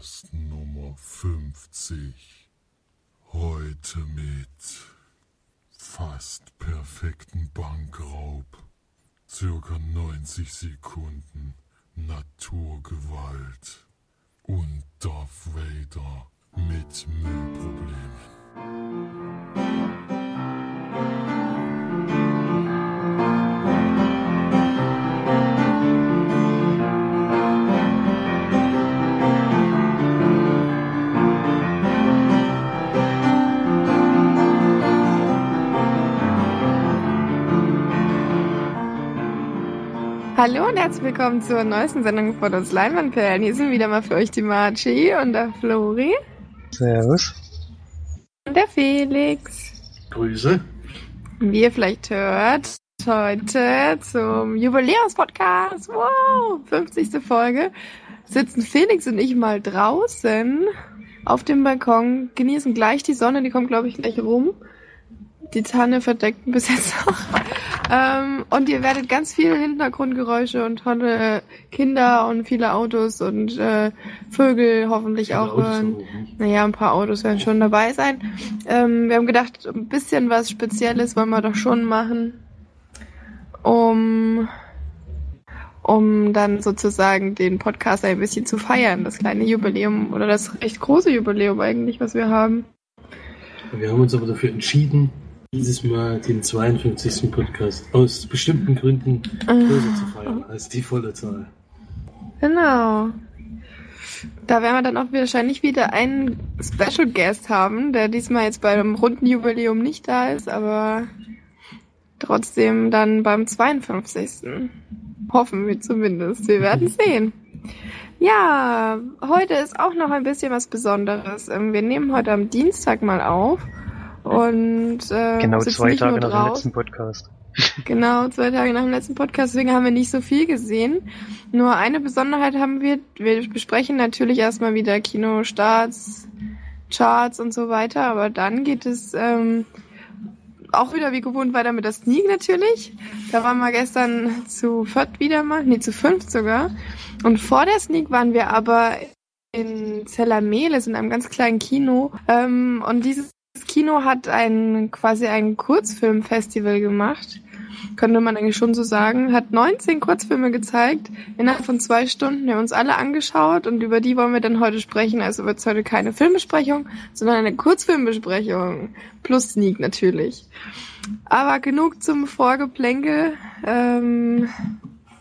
Podcast Nummer 50. Heute mit fast perfekten Bankraub, circa 90 Sekunden Naturgewalt und Darth Vader mit Müllproblemen. Herzlich willkommen zur neuesten Sendung von uns Leinwandperlen. Hier sind wieder mal für euch die Marci und der Flori Servus. und der Felix. Grüße. Wie ihr vielleicht hört, heute zum Jubiläumspodcast, wow, 50. Folge, sitzen Felix und ich mal draußen auf dem Balkon, genießen gleich die Sonne, die kommt glaube ich gleich rum. Die Tanne verdeckt bis jetzt noch. Ähm, und ihr werdet ganz viele Hintergrundgeräusche und tolle Kinder und viele Autos und äh, Vögel hoffentlich auch hören. Naja, ein paar Autos werden schon dabei sein. Ähm, wir haben gedacht, ein bisschen was Spezielles wollen wir doch schon machen, um, um dann sozusagen den Podcast ein bisschen zu feiern, das kleine Jubiläum oder das recht große Jubiläum eigentlich, was wir haben. Wir haben uns aber dafür entschieden, dieses Mal den 52. Podcast aus bestimmten Gründen größer zu feiern als die volle Zahl. Genau. Da werden wir dann auch wahrscheinlich wieder einen Special Guest haben, der diesmal jetzt beim runden Jubiläum nicht da ist, aber trotzdem dann beim 52. Hoffen wir zumindest. Wir werden sehen. Ja, heute ist auch noch ein bisschen was Besonderes. Ähm, Wir nehmen heute am Dienstag mal auf und äh, Genau zwei Tage nach dem draußen. letzten Podcast. Genau, zwei Tage nach dem letzten Podcast, deswegen haben wir nicht so viel gesehen. Nur eine Besonderheit haben wir, wir besprechen natürlich erstmal wieder Kinostarts, Charts und so weiter, aber dann geht es ähm, auch wieder wie gewohnt weiter mit der Sneak natürlich. Da waren wir gestern zu viert wieder mal, nee, zu fünf sogar. Und vor der Sneak waren wir aber in Zellermeles in einem ganz kleinen Kino. Ähm, und dieses Kino hat ein quasi ein Kurzfilmfestival gemacht. Könnte man eigentlich schon so sagen. Hat 19 Kurzfilme gezeigt innerhalb von zwei Stunden. Wir haben uns alle angeschaut und über die wollen wir dann heute sprechen. Also wird es heute keine Filmbesprechung, sondern eine Kurzfilmbesprechung. Plus Sneak natürlich. Aber genug zum Vorgeplänkel. Ähm,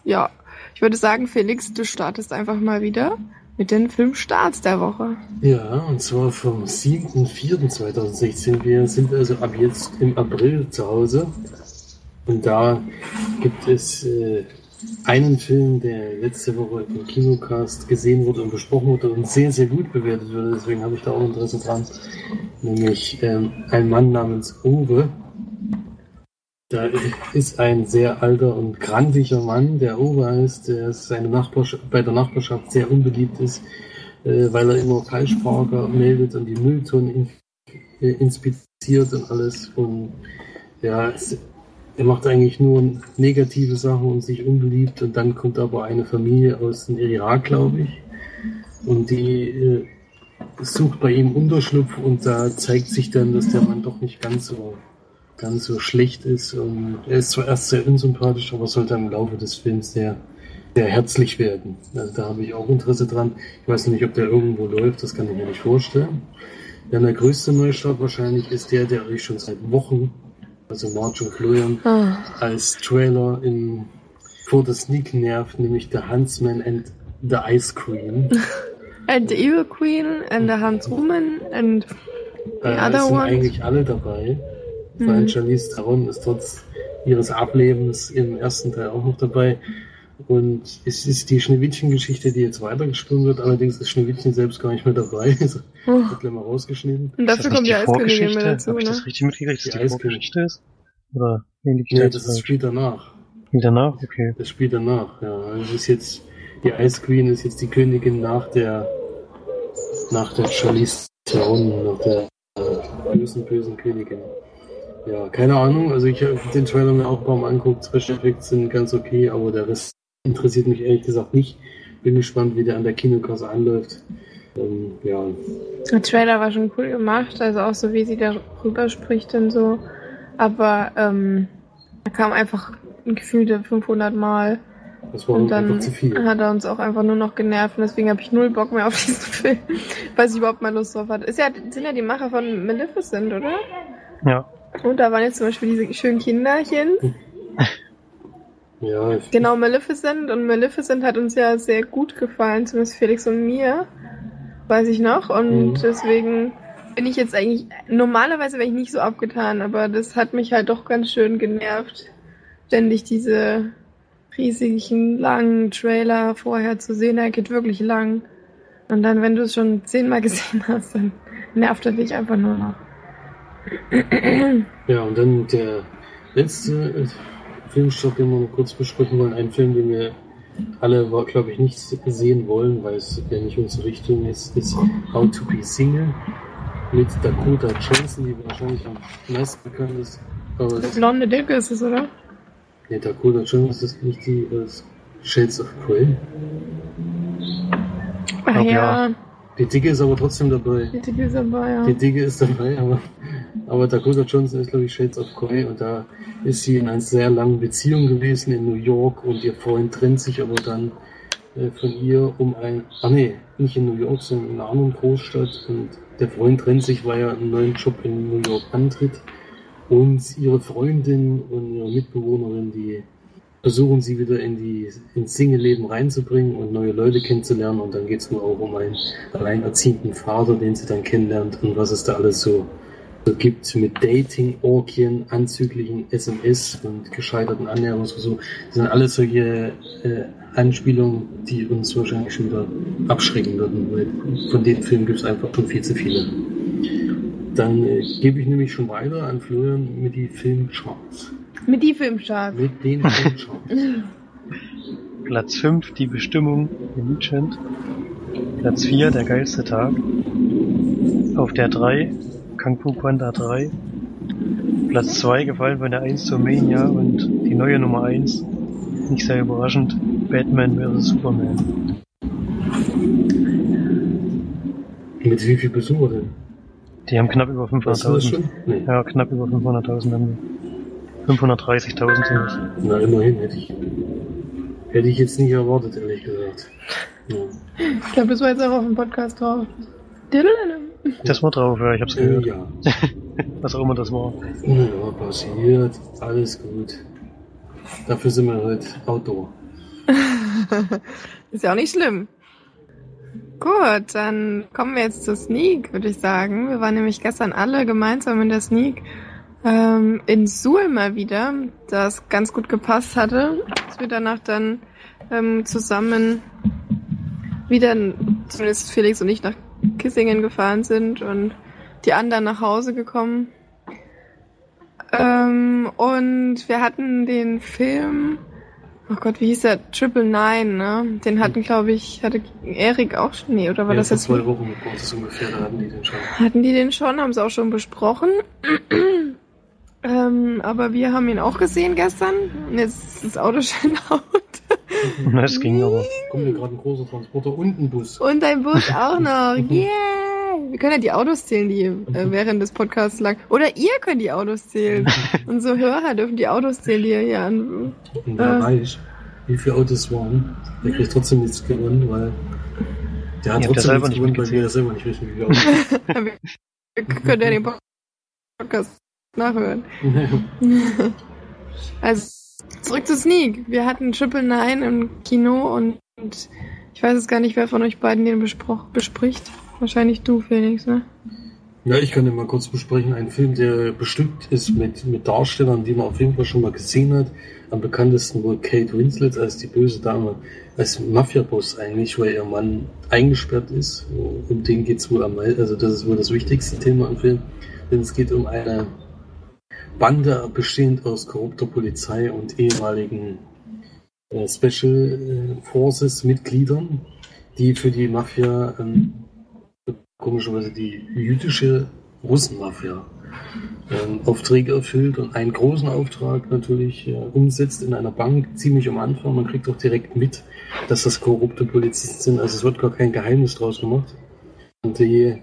ja, ich würde sagen, Felix, du startest einfach mal wieder mit den Filmstarts der Woche. Ja, und zwar vom 7.4.2016. Wir sind also ab jetzt im April zu Hause. Und da gibt es äh, einen Film, der letzte Woche im Kinocast gesehen wurde und besprochen wurde und sehr, sehr gut bewertet wurde. Deswegen habe ich da auch Interesse dran. Nämlich ähm, ein Mann namens Uwe. Da ist ein sehr alter und grantiger Mann, der Uwe heißt, der seine Nachbarschaft, bei der Nachbarschaft sehr unbeliebt ist, äh, weil er immer Falschparker meldet und die Mülltonnen in, äh, inspiziert und alles. Und ja, es, er macht eigentlich nur negative Sachen und sich unbeliebt. Und dann kommt aber eine Familie aus dem Irak, glaube ich. Und die äh, sucht bei ihm Unterschlupf und da zeigt sich dann, dass der Mann doch nicht ganz so ganz so schlecht ist. Und er ist zwar erst sehr unsympathisch, aber soll dann im Laufe des Films sehr, sehr herzlich werden. Also da habe ich auch Interesse dran. Ich weiß nicht, ob der irgendwo läuft, das kann ich mir nicht vorstellen. Dann der größte Neustart wahrscheinlich ist der, der euch schon seit Wochen, also March und Florian, Ah. als Trailer in, vor der Sneak nervt, nämlich The Huntsman and the Ice Cream. And the Evil Queen and the Hans Rumen and the Äh, other sind one. eigentlich alle dabei. Allem Charlize Theron ist trotz ihres Ablebens im ersten Teil auch noch dabei. Und es ist die Schneewittchen-Geschichte, die jetzt weitergesponnen wird. Allerdings ist Schneewittchen selbst gar nicht mehr dabei. Also, Oh. wird gleich mal rausgeschnitten. Und Ist dafür das kommt die nicht die mit Vorgeschichte? dazu, Habe ich ne? das richtig mitgekriegt, dass Die die. Vorgeschichte ist? Oder ähnlich Nee, das ist spielt danach. danach? Okay. Das spielt danach, ja. Also es ist jetzt, die Ice Queen ist jetzt die Königin nach der, nach der Charlize Theron, nach der äh, bösen, bösen Königin. Ja, keine Ahnung. Also ich habe den Trailer mir auch Mal angeguckt. Special Effects sind ganz okay, aber der Rest interessiert mich ehrlich gesagt nicht. Bin gespannt, wie der an der Kinokasse anläuft. Ähm, ja, Der Trailer war schon cool gemacht, also auch so wie sie darüber spricht und so. Aber ähm, er kam einfach ein gefühlte 500 Mal das war und dann zu viel. hat er uns auch einfach nur noch genervt und deswegen habe ich null Bock mehr auf diesen Film, weil ich überhaupt mal Lust drauf hatte. Ist ja, sind ja die Macher von Maleficent, oder? Ja. Und da waren jetzt zum Beispiel diese schönen Kinderchen. Ja, Genau, Maleficent und Maleficent hat uns ja sehr gut gefallen, zumindest Felix und mir, weiß ich noch. Und Mhm. deswegen bin ich jetzt eigentlich, normalerweise wäre ich nicht so abgetan, aber das hat mich halt doch ganz schön genervt, ständig diese riesigen, langen Trailer vorher zu sehen. Er geht wirklich lang. Und dann, wenn du es schon zehnmal gesehen hast, dann nervt er dich einfach nur noch. Ja, und dann der letzte äh, Filmstoff, den wir noch kurz besprechen wollen. Ein Film, den wir alle, glaube ich, nicht sehen wollen, weil es ja nicht unsere Richtung ist, ist How to be Single mit Dakota Johnson, die wahrscheinlich am meisten bekannt ist. Aber es, blonde Dicke ist es, oder? nee, Dakota Johnson ist nicht die Shades of Grey. Ach Glaub, ja, Die Dicke ist aber trotzdem dabei. die Dicke ist dabei, ja. Die Dicke ist dabei, aber, aber Dakota Johnson ist, glaube ich, Shades of Grey und da ist sie in einer sehr langen Beziehung gewesen in New York und ihr Freund trennt sich aber dann äh, von ihr um ein, ah nee, nicht in New York, sondern in einer anderen Großstadt und der Freund trennt sich, weil er einen neuen Job in New York antritt und ihre Freundin und ihre Mitbewohnerin, die versuchen sie wieder in die ins Single-Leben reinzubringen und neue Leute kennenzulernen und dann geht es nur auch um einen alleinerziehenden Vater, den sie dann kennenlernt und was es da alles so, so gibt mit Dating, Orgien, anzüglichen SMS und gescheiterten Annäherungsversuchen. Das sind alles solche äh, Anspielungen, die uns wahrscheinlich schon wieder abschrecken würden, weil von den Filmen gibt es einfach schon viel zu viele. Dann äh, gebe ich nämlich schon weiter an Florian mit die Filmcharts. Mit die Filmstarts. Mit den Filmcharts. Platz 5, die Bestimmung, Legend. Platz 4, der geilste Tag. Auf der 3, Kung Fu Panda 3. Platz 2, gefallen von der 1 zur Mania und die neue Nummer 1, nicht sehr überraschend, Batman vs. Superman. Mit wie viel Besucher denn? Die haben knapp über Weißt du das 500.000. schon? Nee. Ja, knapp über 500.000 haben die. 530.000 sind es. Na, immerhin hätte ich, hätte ich jetzt nicht erwartet, ehrlich gesagt. Ja. Ich glaube, das war jetzt auch auf dem Podcast drauf. Das war drauf, ja, ich hab's gehört. ja. Was auch immer das war. ja, passiert. Alles gut. Dafür sind wir heute Outdoor. Ist ja auch nicht schlimm. Gut, dann kommen wir jetzt zur Sneak, würde ich sagen. Wir waren nämlich gestern alle gemeinsam in der Sneak ähm, in Suhl mal wieder, das ganz gut gepasst hatte, dass wir danach dann ähm, zusammen wieder, zumindest Felix und ich, nach Kissingen gefahren sind und die anderen nach Hause gekommen. Ähm, und wir hatten den Film Oh Gott, wie hieß der? Triple Nine, ne? Den hatten, glaube ich, hatte Erik auch schon. Nee, oder war ja, das jetzt? zwei Wochen ungefähr, da hatten die den schon. Hatten die den schon? Haben sie auch schon besprochen. Ähm, aber wir haben ihn auch gesehen gestern. Und jetzt ist das Auto schon laut. Das ging aber. Kommt mir gerade ein großer Transporter und ein Bus. Und ein Bus auch noch. Yeah! Wir können ja die Autos zählen, die äh, während des Podcasts lang. Oder ihr könnt die Autos zählen. Unsere Hörer dürfen die Autos zählen, die ihr hier an. Und wer Äh. weiß, wie viele Autos waren, der kriegt trotzdem nichts gewonnen, weil der hat trotzdem nichts nicht gewonnen, weil wir ja selber nicht wissen, wie viele Autos Ihr könnt ja den Podcast nachhören. Also, zurück zu Sneak. Wir hatten Triple Nine im Kino und, und ich weiß jetzt gar nicht, wer von euch beiden den bespricht. Wahrscheinlich du, Felix, ne? Ja, ich kann den mal kurz besprechen. Ein Film, der bestückt ist mit, mit Darstellern, die man auf jeden Fall schon mal gesehen hat. Am bekanntesten wohl Kate Winslet als die böse Dame, als Mafia-Boss eigentlich, weil ihr Mann eingesperrt ist. Um den geht's wohl am meisten, also das ist wohl das wichtigste Thema im Film. Denn es geht um eine Bande bestehend aus korrupter Polizei und ehemaligen äh, Special äh, Forces Mitgliedern, die für die Mafia ähm, komischerweise die jüdische Russenmafia ähm, Aufträge erfüllt und einen großen Auftrag natürlich äh, umsetzt in einer Bank, ziemlich am Anfang. Man kriegt auch direkt mit, dass das korrupte Polizisten sind. Also es wird gar kein Geheimnis draus gemacht. die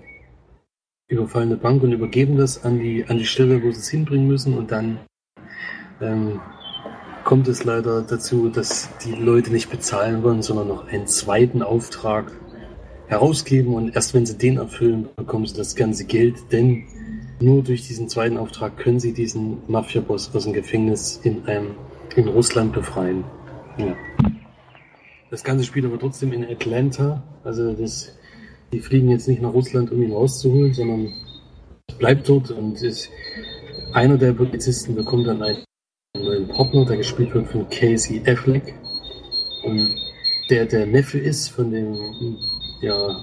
überfallene Bank und übergeben das an die, an die Stelle, wo sie es hinbringen müssen und dann ähm, kommt es leider dazu, dass die Leute nicht bezahlen wollen, sondern noch einen zweiten Auftrag herausgeben und erst wenn sie den erfüllen, bekommen sie das ganze Geld, denn nur durch diesen zweiten Auftrag können sie diesen Mafia-Boss aus dem Gefängnis in einem in Russland befreien. Ja. Das ganze spielt aber trotzdem in Atlanta, also das, die fliegen jetzt nicht nach Russland, um ihn rauszuholen, sondern bleibt dort und ist einer der Polizisten bekommt dann einen neuen Partner, der gespielt wird von Casey Affleck. Und der der Neffe ist von dem ja,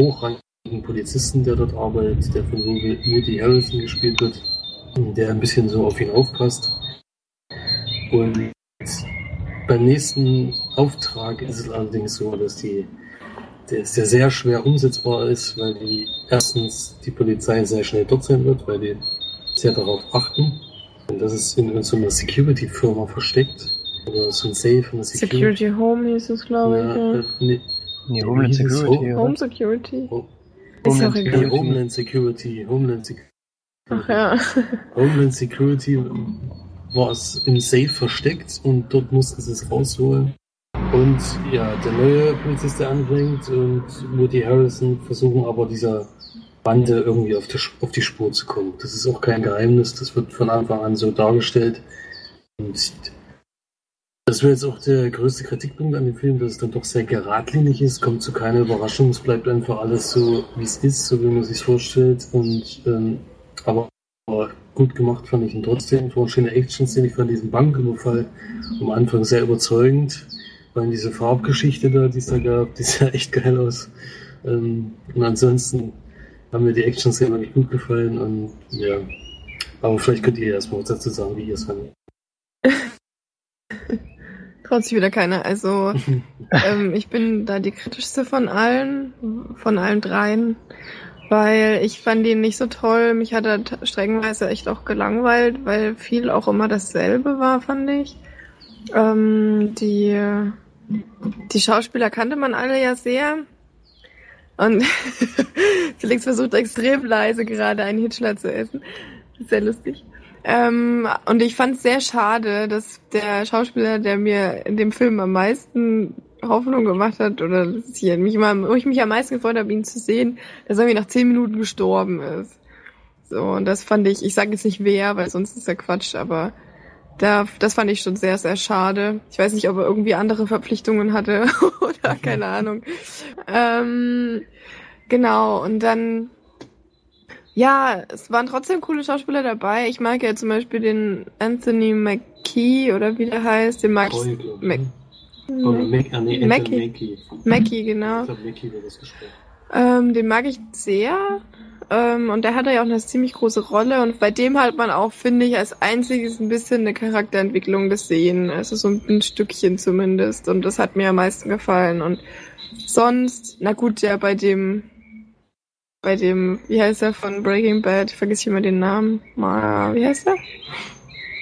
hochrangigen Polizisten, der dort arbeitet, der von Woody Harrison gespielt wird, der ein bisschen so auf ihn aufpasst. Und beim nächsten Auftrag ist es allerdings so, dass die der, der sehr schwer umsetzbar ist, weil die erstens die Polizei sehr schnell dort sein wird, weil die sehr darauf achten. Und das ist in, so einer Security-Firma versteckt. Oder so ein Safe in der Security. Security Home hieß es, glaube ich. Ja, äh, nee, nee, Homeland Security. Home, Home Security. Oh. Homeland, Security. Homeland Security. Homeland Security. Ach ja. Homeland Security war es im Safe versteckt und dort mussten sie es rausholen. Und ja, der neue Polizist, der anfängt und Woody Harrison versuchen aber dieser Bande irgendwie auf die, auf die Spur zu kommen. Das ist auch kein Geheimnis, das wird von Anfang an so dargestellt. Und das wäre jetzt auch der größte Kritikpunkt an dem Film, dass es dann doch sehr geradlinig ist, kommt zu keiner Überraschung, es bleibt einfach alles so, wie es ist, so wie man sich vorstellt. Und ähm, aber, aber gut gemacht fand ich ihn trotzdem. Es war eine schöne Action-Szene, ich fand diesen Banküberfall am Anfang sehr überzeugend. Weil diese Farbgeschichte da, die es da gab, die sah echt geil aus. Ähm, und ansonsten haben mir die Action-Szenen nicht gut gefallen und ja. Aber vielleicht könnt ihr erstmal was dazu sagen, wie ihr es fandet. Traut sich wieder keiner. Also ähm, ich bin da die kritischste von allen, von allen dreien, weil ich fand ihn nicht so toll. Mich hat er streckenweise echt auch gelangweilt, weil viel auch immer dasselbe war, fand ich. Ähm, die die Schauspieler kannte man alle ja sehr. Und Felix versucht extrem leise gerade einen Hitchler zu essen. Sehr lustig. Ähm, und ich fand es sehr schade, dass der Schauspieler, der mir in dem Film am meisten Hoffnung gemacht hat, oder hier, mich immer, wo ich mich am meisten gefreut habe, ihn zu sehen, dass er irgendwie nach zehn Minuten gestorben ist. So, und das fand ich, ich sage jetzt nicht wer, weil sonst ist ja Quatsch, aber da, das fand ich schon sehr, sehr schade. Ich weiß nicht, ob er irgendwie andere Verpflichtungen hatte oder keine Ahnung. Ähm, genau, und dann, ja, es waren trotzdem coole Schauspieler dabei. Ich mag ja zum Beispiel den Anthony McKee oder wie der heißt, den mag ich. Mac Mackie. Mackie. Mackie, genau. Ich glaub, Mackie wird das gesprochen. Ähm, den mag ich sehr. Ähm, und der hatte ja auch eine ziemlich große Rolle und bei dem hat man auch, finde ich, als einziges ein bisschen eine Charakterentwicklung gesehen. Also so ein Stückchen zumindest. Und das hat mir am meisten gefallen. Und sonst, na gut, ja, bei dem, bei dem, wie heißt er von Breaking Bad, vergiss ich immer den Namen. Mal, wie heißt er?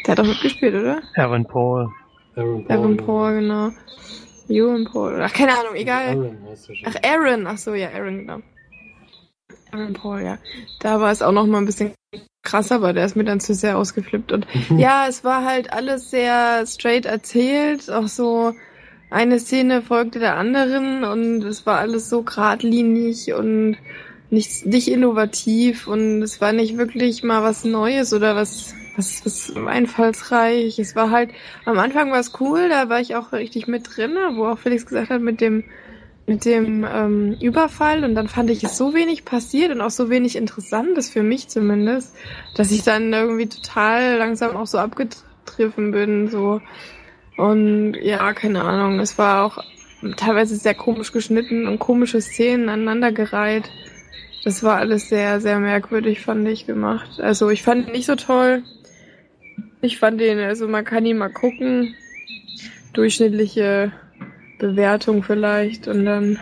Der hat doch mitgespielt, oder? Aaron Paul. Aaron Paul, Aaron Paul genau. Ewan Paul. Ach, keine Ahnung, egal. Aaron heißt er schon. Ach, Aaron. Ach so, ja, Aaron, genau. Aaron Paul, ja. Da war es auch noch mal ein bisschen krasser, aber der ist mir dann zu sehr ausgeflippt. Und ja, es war halt alles sehr straight erzählt. Auch so eine Szene folgte der anderen und es war alles so geradlinig und nicht, nicht innovativ und es war nicht wirklich mal was Neues oder was, was, was einfallsreich. Es war halt, am Anfang war es cool, da war ich auch richtig mit drin, wo auch Felix gesagt hat, mit dem mit dem ähm, Überfall und dann fand ich es so wenig passiert und auch so wenig Interessantes für mich zumindest, dass ich dann irgendwie total langsam auch so abgetriffen bin, so. Und ja, keine Ahnung, es war auch teilweise sehr komisch geschnitten und komische Szenen aneinandergereiht. Das war alles sehr, sehr merkwürdig, fand ich, gemacht. Also ich fand ihn nicht so toll. Ich fand ihn, also man kann ihn mal gucken. Durchschnittliche Bewertung vielleicht und dann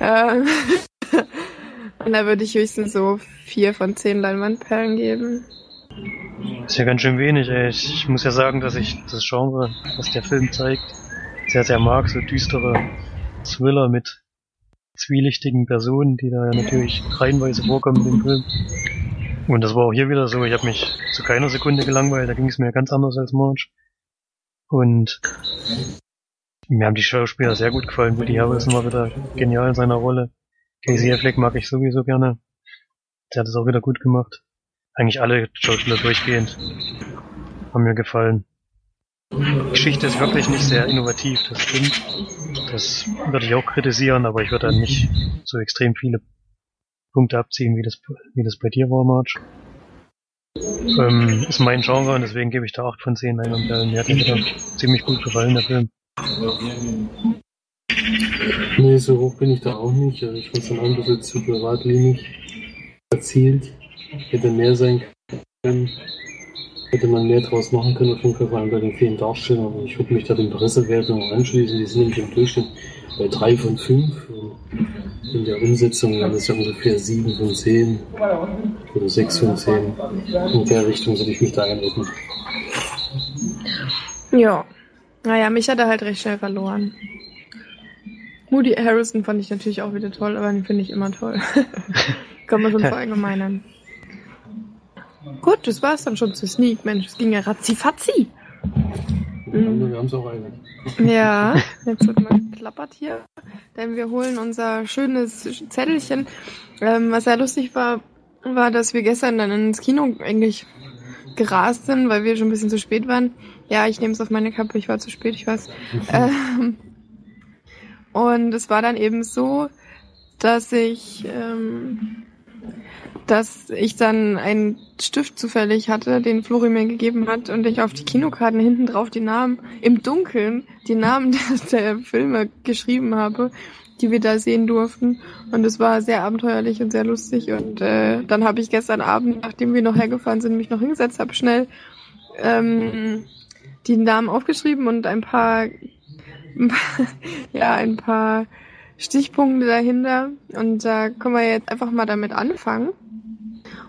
äh, und da würde ich höchstens so vier von zehn Leinwandperlen geben. Ist ja ganz schön wenig, ey. Ich, muss ja sagen, dass ich das Genre, was der Film zeigt, sehr, sehr mag, so düstere Thriller mit zwielichtigen Personen, die da ja natürlich reihenweise vorkommen dem Film. Und das war auch hier wieder so, ich habe mich zu keiner Sekunde gelangweilt, da ging es mir ganz anders als March. Und mir haben die Schauspieler sehr gut gefallen. Woody Harrelson war wieder genial in seiner Rolle. Casey Affleck mag ich sowieso gerne. Der hat es auch wieder gut gemacht. Eigentlich alle Schauspieler durchgehend haben mir gefallen. Die Geschichte ist wirklich nicht sehr innovativ, das stimmt. Das würde ich auch kritisieren, aber ich würde dann nicht so extrem viele Punkte abziehen, wie das, wie das bei dir war, March. Ähm, ist mein Genre und deswegen gebe ich da 8 von 10 ein und äh, mir hat wieder ziemlich gut gefallen, der Film. Nee, so hoch bin ich da auch nicht. Also ich fand es ein bisschen zu geradlinig erzielt. Hätte mehr sein können. Hätte man mehr draus machen können, auf jeden Fall, vor allem bei den vielen Darstellern. Aber ich würde mich da den Pressewertungen anschließen. Die sind nämlich im Durchschnitt bei 3 von 5. Und in der Umsetzung wären das ja ungefähr 7 von 10 oder 6 von 10. In der Richtung würde ich mich da einordnen. Ja. Naja, mich hat er halt recht schnell verloren. Moody Harrison fand ich natürlich auch wieder toll, aber den finde ich immer toll. Kann man schon verallgemeinern. Gut, das war's dann schon zu Sneak. Mensch, es ging ja ratzifatzi. Mhm. Wir haben es auch eilig. Ja, jetzt wird mal geklappert hier. Denn wir holen unser schönes Zettelchen. Ähm, was sehr lustig war, war, dass wir gestern dann ins Kino eigentlich gerast sind, weil wir schon ein bisschen zu spät waren. Ja, ich nehme es auf meine Kappe, ich war zu spät, ich weiß. Ähm, und es war dann eben so, dass ich, ähm, dass ich dann einen Stift zufällig hatte, den Flori mir gegeben hat und ich auf die Kinokarten hinten drauf die Namen im Dunkeln, die Namen der, der Filme geschrieben habe, die wir da sehen durften. Und es war sehr abenteuerlich und sehr lustig. Und äh, dann habe ich gestern Abend, nachdem wir noch hergefahren sind, mich noch hingesetzt, habe schnell ähm, die Namen aufgeschrieben und ein paar, ja, ein paar Stichpunkte dahinter. Und da können wir jetzt einfach mal damit anfangen.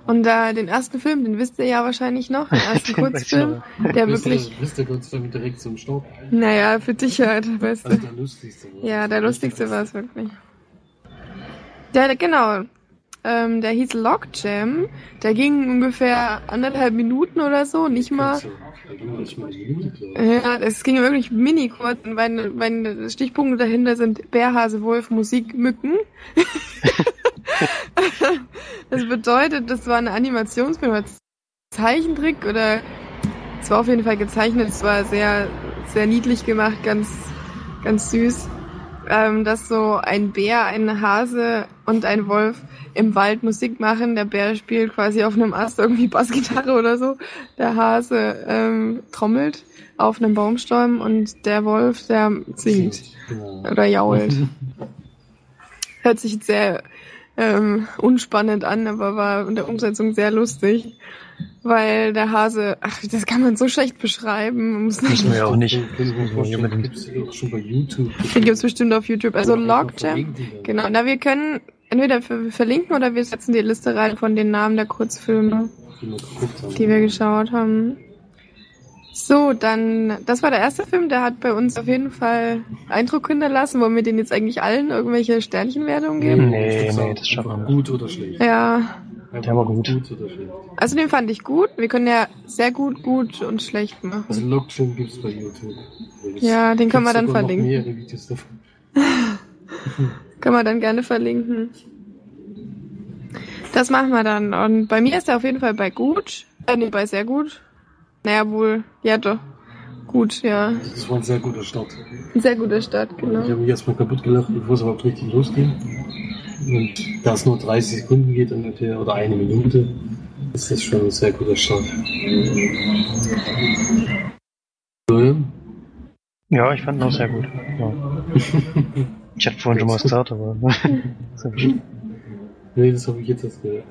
Und da den ersten Film, den wisst ihr ja wahrscheinlich noch, den ersten Den Kurzfilm, der Wisst ihr- wirklich, Wisst ihr Kurzfilm direkt zum Start? naja, für dich halt der beste. Also der lustigste. war. Ja, der lustigste war es wirklich. Der, genau. Ähm, der hieß Lockjam. Der ging ungefähr anderthalb Minuten oder so, nicht mal. Ja, es ging wirklich mini kurz, und meine, meine Stichpunkte dahinter sind Bärhase, Wolf, Musik, Mücken. das bedeutet, das war eine Animationsfilm, oder Zeichentrick oder es war auf jeden Fall gezeichnet, es war sehr, sehr niedlich gemacht, ganz, ganz süß. Ähm, dass so ein Bär, ein Hase und ein Wolf im Wald Musik machen. Der Bär spielt quasi auf einem Ast irgendwie Bassgitarre oder so. Der Hase ähm, trommelt auf einem Baumstamm und der Wolf, der singt oder jault. Hört sich sehr ähm, unspannend an, aber war in der Umsetzung sehr lustig. Weil der Hase, ach, das kann man so schlecht beschreiben. Muss Müssen wir ja auch nicht. Den. Den gibt's bestimmt auf YouTube. Also Logjam. Genau, na wir können entweder ver- verlinken oder wir setzen die Liste rein von den Namen der Kurzfilme, Die wir wir geschaut haben. So, dann, das war der erste Film, der hat bei uns auf jeden Fall Eindruck hinterlassen. Wollen wir den jetzt eigentlich allen irgendwelche Sternchenwertungen geben? Nee, nee, das schaffen wir Gut oder schlecht? Ja, Der war gut. Gut oder schlecht? also den fand ich gut. Wir können ja sehr gut, gut und schlecht machen. Also Lockchain gibt's bei YouTube. Ja, den können wir dann sogar noch verlinken. Können wir dann gerne verlinken. Das machen wir dann. Und bei mir ist er auf jeden Fall bei gut. Äh, nee, bei sehr gut. Naja, wohl. Ja, doch. Gut, ja. Das war ein sehr guter Start. Ein sehr guter Start, Ich genau. habe mich erstmal kaputt gelacht, bevor es überhaupt richtig losging. Und da es nur 30 Sekunden geht ungefähr, oder eine Minute, ist das schon ein sehr guter Start. Ja, ich fand ihn auch sehr gut. Ja. Ich hatte vorhin schon mal was gesagt, aber. so viel. Nee, das habe ich jetzt erst gehört.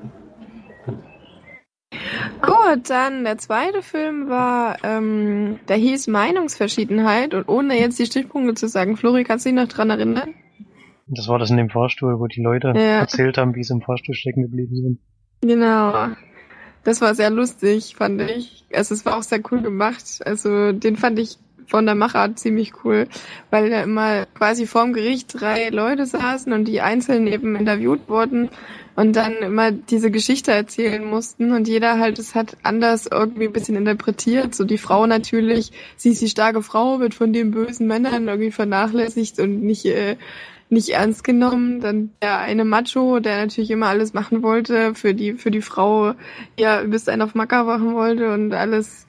Gut, dann der zweite Film war, ähm, der hieß Meinungsverschiedenheit. Und ohne jetzt die Stichpunkte zu sagen, Flori, kannst du dich noch dran erinnern? Das war das in dem Fahrstuhl, wo die Leute Ja. erzählt haben, wie sie im Fahrstuhl stecken geblieben sind. Genau. Das war sehr lustig, fand ich. Also es war auch sehr cool gemacht. Also den fand ich von der Machart ziemlich cool, weil da immer quasi vorm Gericht drei Leute saßen und die einzeln eben interviewt wurden und dann immer diese Geschichte erzählen mussten und jeder halt es hat anders irgendwie ein bisschen interpretiert. So die Frau natürlich, sie ist die starke Frau, wird von den bösen Männern irgendwie vernachlässigt und nicht äh, nicht ernst genommen. Dann der eine Macho, der natürlich immer alles machen wollte, für die, für die Frau ja bis einen auf Macker machen wollte und alles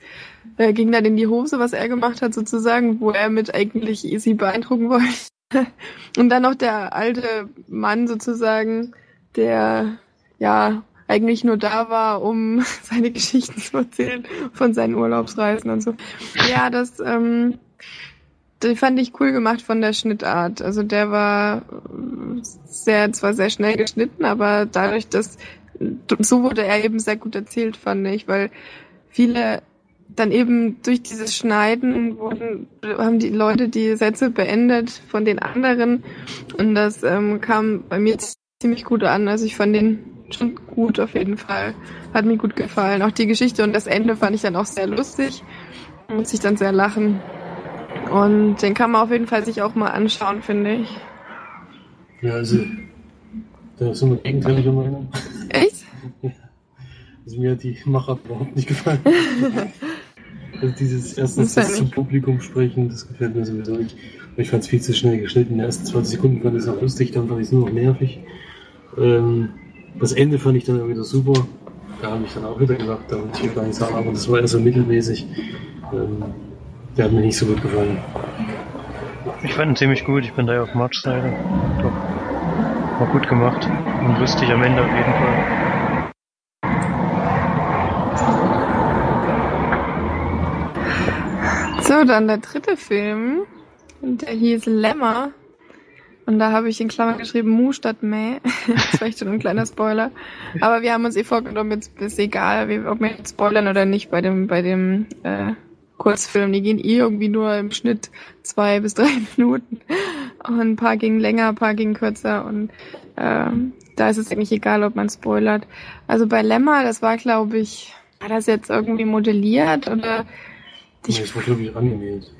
äh, ging dann in die Hose, was er gemacht hat sozusagen, wo er mit eigentlich sie beeindrucken wollte. und dann noch der alte Mann sozusagen, der ja eigentlich nur da war, um seine Geschichten zu erzählen von seinen Urlaubsreisen und so. Ja, das ähm, die fand ich cool gemacht von der Schnittart. Also der war sehr, zwar sehr schnell geschnitten, aber dadurch, dass so wurde er eben sehr gut erzählt, fand ich, weil viele dann eben durch dieses Schneiden wurden, haben die Leute die Sätze beendet von den anderen und das ähm, kam bei mir ziemlich gut an. Also ich fand den schon gut auf jeden Fall. Hat mir gut gefallen. Auch die Geschichte und das Ende fand ich dann auch sehr lustig. Muss ich dann sehr lachen. Und den kann man auf jeden Fall sich auch mal anschauen, finde ich. Ja, also, da sind wir gegenteiliger Meinung. Echt? Also mir hat die Machart überhaupt nicht gefallen. also dieses erstens Das zum Publikum sprechen, das gefällt mir sowieso nicht. Ich fand es viel zu schnell geschnitten. In den ersten 20 Sekunden fand ich es auch lustig, dann fand ich es nur noch nervig. Ähm, das Ende fand ich dann wieder super. Da habe ich dann auch wieder gedacht, da muss ich gar nicht sagen, aber das war eher so mittelmäßig. Ähm, der hat mir nicht so gut gefallen. Ich fand ihn ziemlich gut, ich bin da ja auf March Seite. War gut gemacht und lustig am Ende auf jeden Fall. So, dann der dritte Film. Der hieß Lämmer. Und da habe ich in Klammern geschrieben Mu statt Mäh. das ist vielleicht schon ein kleiner Spoiler. Aber wir haben uns eh vorgenommen, jetzt ist egal, ob wir jetzt spoilern oder nicht bei dem, bei dem äh, Kurzfilm. Die gehen eh irgendwie nur im Schnitt zwei bis drei Minuten. Und ein paar gingen länger, ein paar gingen kürzer. Und ähm, da ist es eigentlich egal, ob man spoilert. Also bei Lämmer, das war, glaube ich, war das jetzt irgendwie modelliert oder Ich das war, glaube ich, animiert.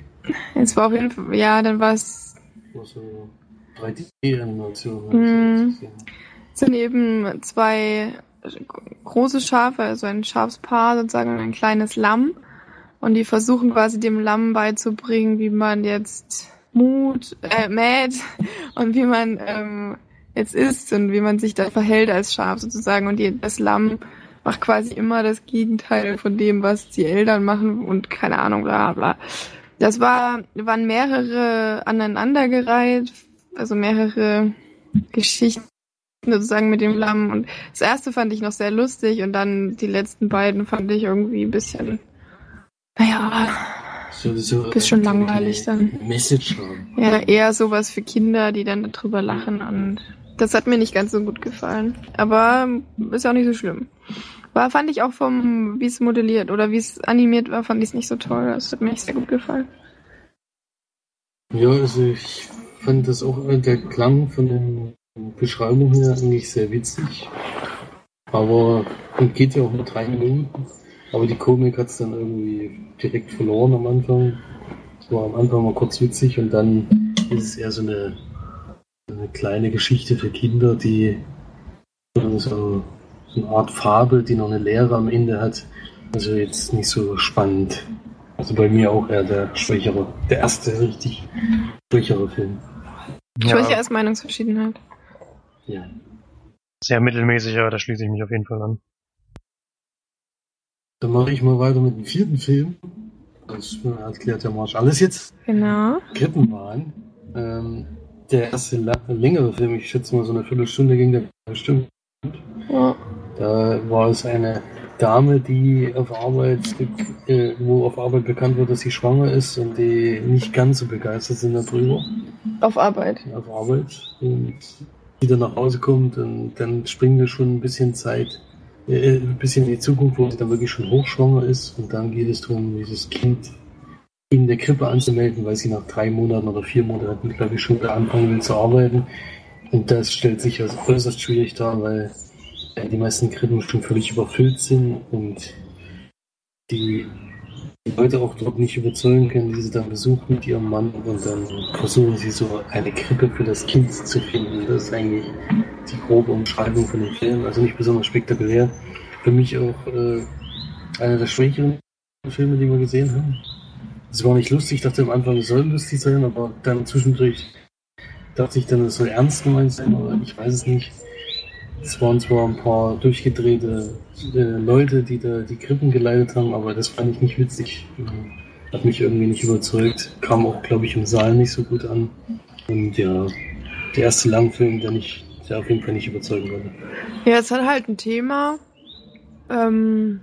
es war auf jeden Fall, ja, dann war es, Das war so 3D-Animation. Mhm. sind eben zwei große Schafe, also ein Schafspaar sozusagen und ein kleines Lamm. Und die versuchen quasi dem Lamm beizubringen, wie man jetzt Mut, äh, mäht und wie man ähm, jetzt isst und wie man sich da verhält als Schaf sozusagen. Und das Lamm macht quasi immer das Gegenteil von dem, was die Eltern machen und keine Ahnung, bla bla. Das war, waren mehrere aneinandergereiht, also mehrere Geschichten sozusagen mit dem Lamm. Und das erste fand ich noch sehr lustig und dann die letzten beiden fand ich irgendwie ein bisschen, naja, So, so, Bist schon äh, langweilig dann. Message ja, eher sowas für Kinder, die dann darüber lachen und das hat mir nicht ganz so gut gefallen. Aber ist ja auch nicht so schlimm. War, fand ich auch vom, wie es modelliert oder wie es animiert war, fand ich es nicht so toll. Das hat mir echt sehr gut gefallen. Ja, also ich fand das auch, äh, der Klang von den Beschreibungen her eigentlich sehr witzig. Aber und geht ja auch nur drei Minuten. Aber die Komik hat es dann irgendwie direkt verloren am Anfang. Es war am Anfang mal kurz witzig und dann ist es eher so eine, eine kleine Geschichte für Kinder, die so, so eine Art Fabel, die noch eine Lehre am Ende hat. Also jetzt nicht so spannend. Also bei mir auch eher der schwächere, der erste richtig schwächere Film. Schwächer als Meinungsverschiedenheit. Ja. sehr mittelmäßig, aber da schließe ich mich auf jeden Fall an. Dann mache ich mal weiter mit dem vierten Film. Das erklärt ja Marsch alles jetzt. Genau. Krippenwahn. Ähm, der erste längere Film, ich schätze mal so eine Viertelstunde ging der bestimmt. Ja. Da war es eine Dame, die auf Arbeit, äh, wo auf Arbeit bekannt wird, dass sie schwanger ist und die nicht ganz so begeistert sind darüber. Auf Arbeit. auf Arbeit und wieder nach Hause kommt und dann springen wir schon ein bisschen Zeit, äh, ein bisschen in die Zukunft, wo sie dann wirklich schon hochschwanger ist und dann geht es darum, dieses Kind in der Krippe anzumelden, weil sie nach drei Monaten oder vier Monaten, glaube ich, schon wieder anfangen will zu arbeiten. Und das stellt sich als äußerst schwierig dar, weil äh, die meisten Krippen schon völlig überfüllt sind und die, die die Leute auch dort nicht überzeugen können, die sie dann besuchen mit ihrem Mann und dann versuchen sie so eine Krippe für das Kind zu finden. Das ist eigentlich die grobe Umschreibung von dem Film, also nicht besonders spektakulär. Für mich auch äh, einer der schwächeren Filme, die wir gesehen haben. Es war nicht lustig, ich dachte am Anfang, es soll lustig sein, aber dann zwischendurch dachte ich dann, es soll ernst gemeint sein, aber ich weiß es nicht. Es waren zwar ein paar durchgedrehte äh, Leute, die da die Krippen geleitet haben, aber das fand ich nicht witzig. Äh, Hat mich irgendwie nicht überzeugt. Kam auch, glaube ich, im Saal nicht so gut an. Und ja, der erste Langfilm, der, nicht, der auf jeden Fall nicht überzeugen konnte. Ja, es hat halt ein Thema, ähm,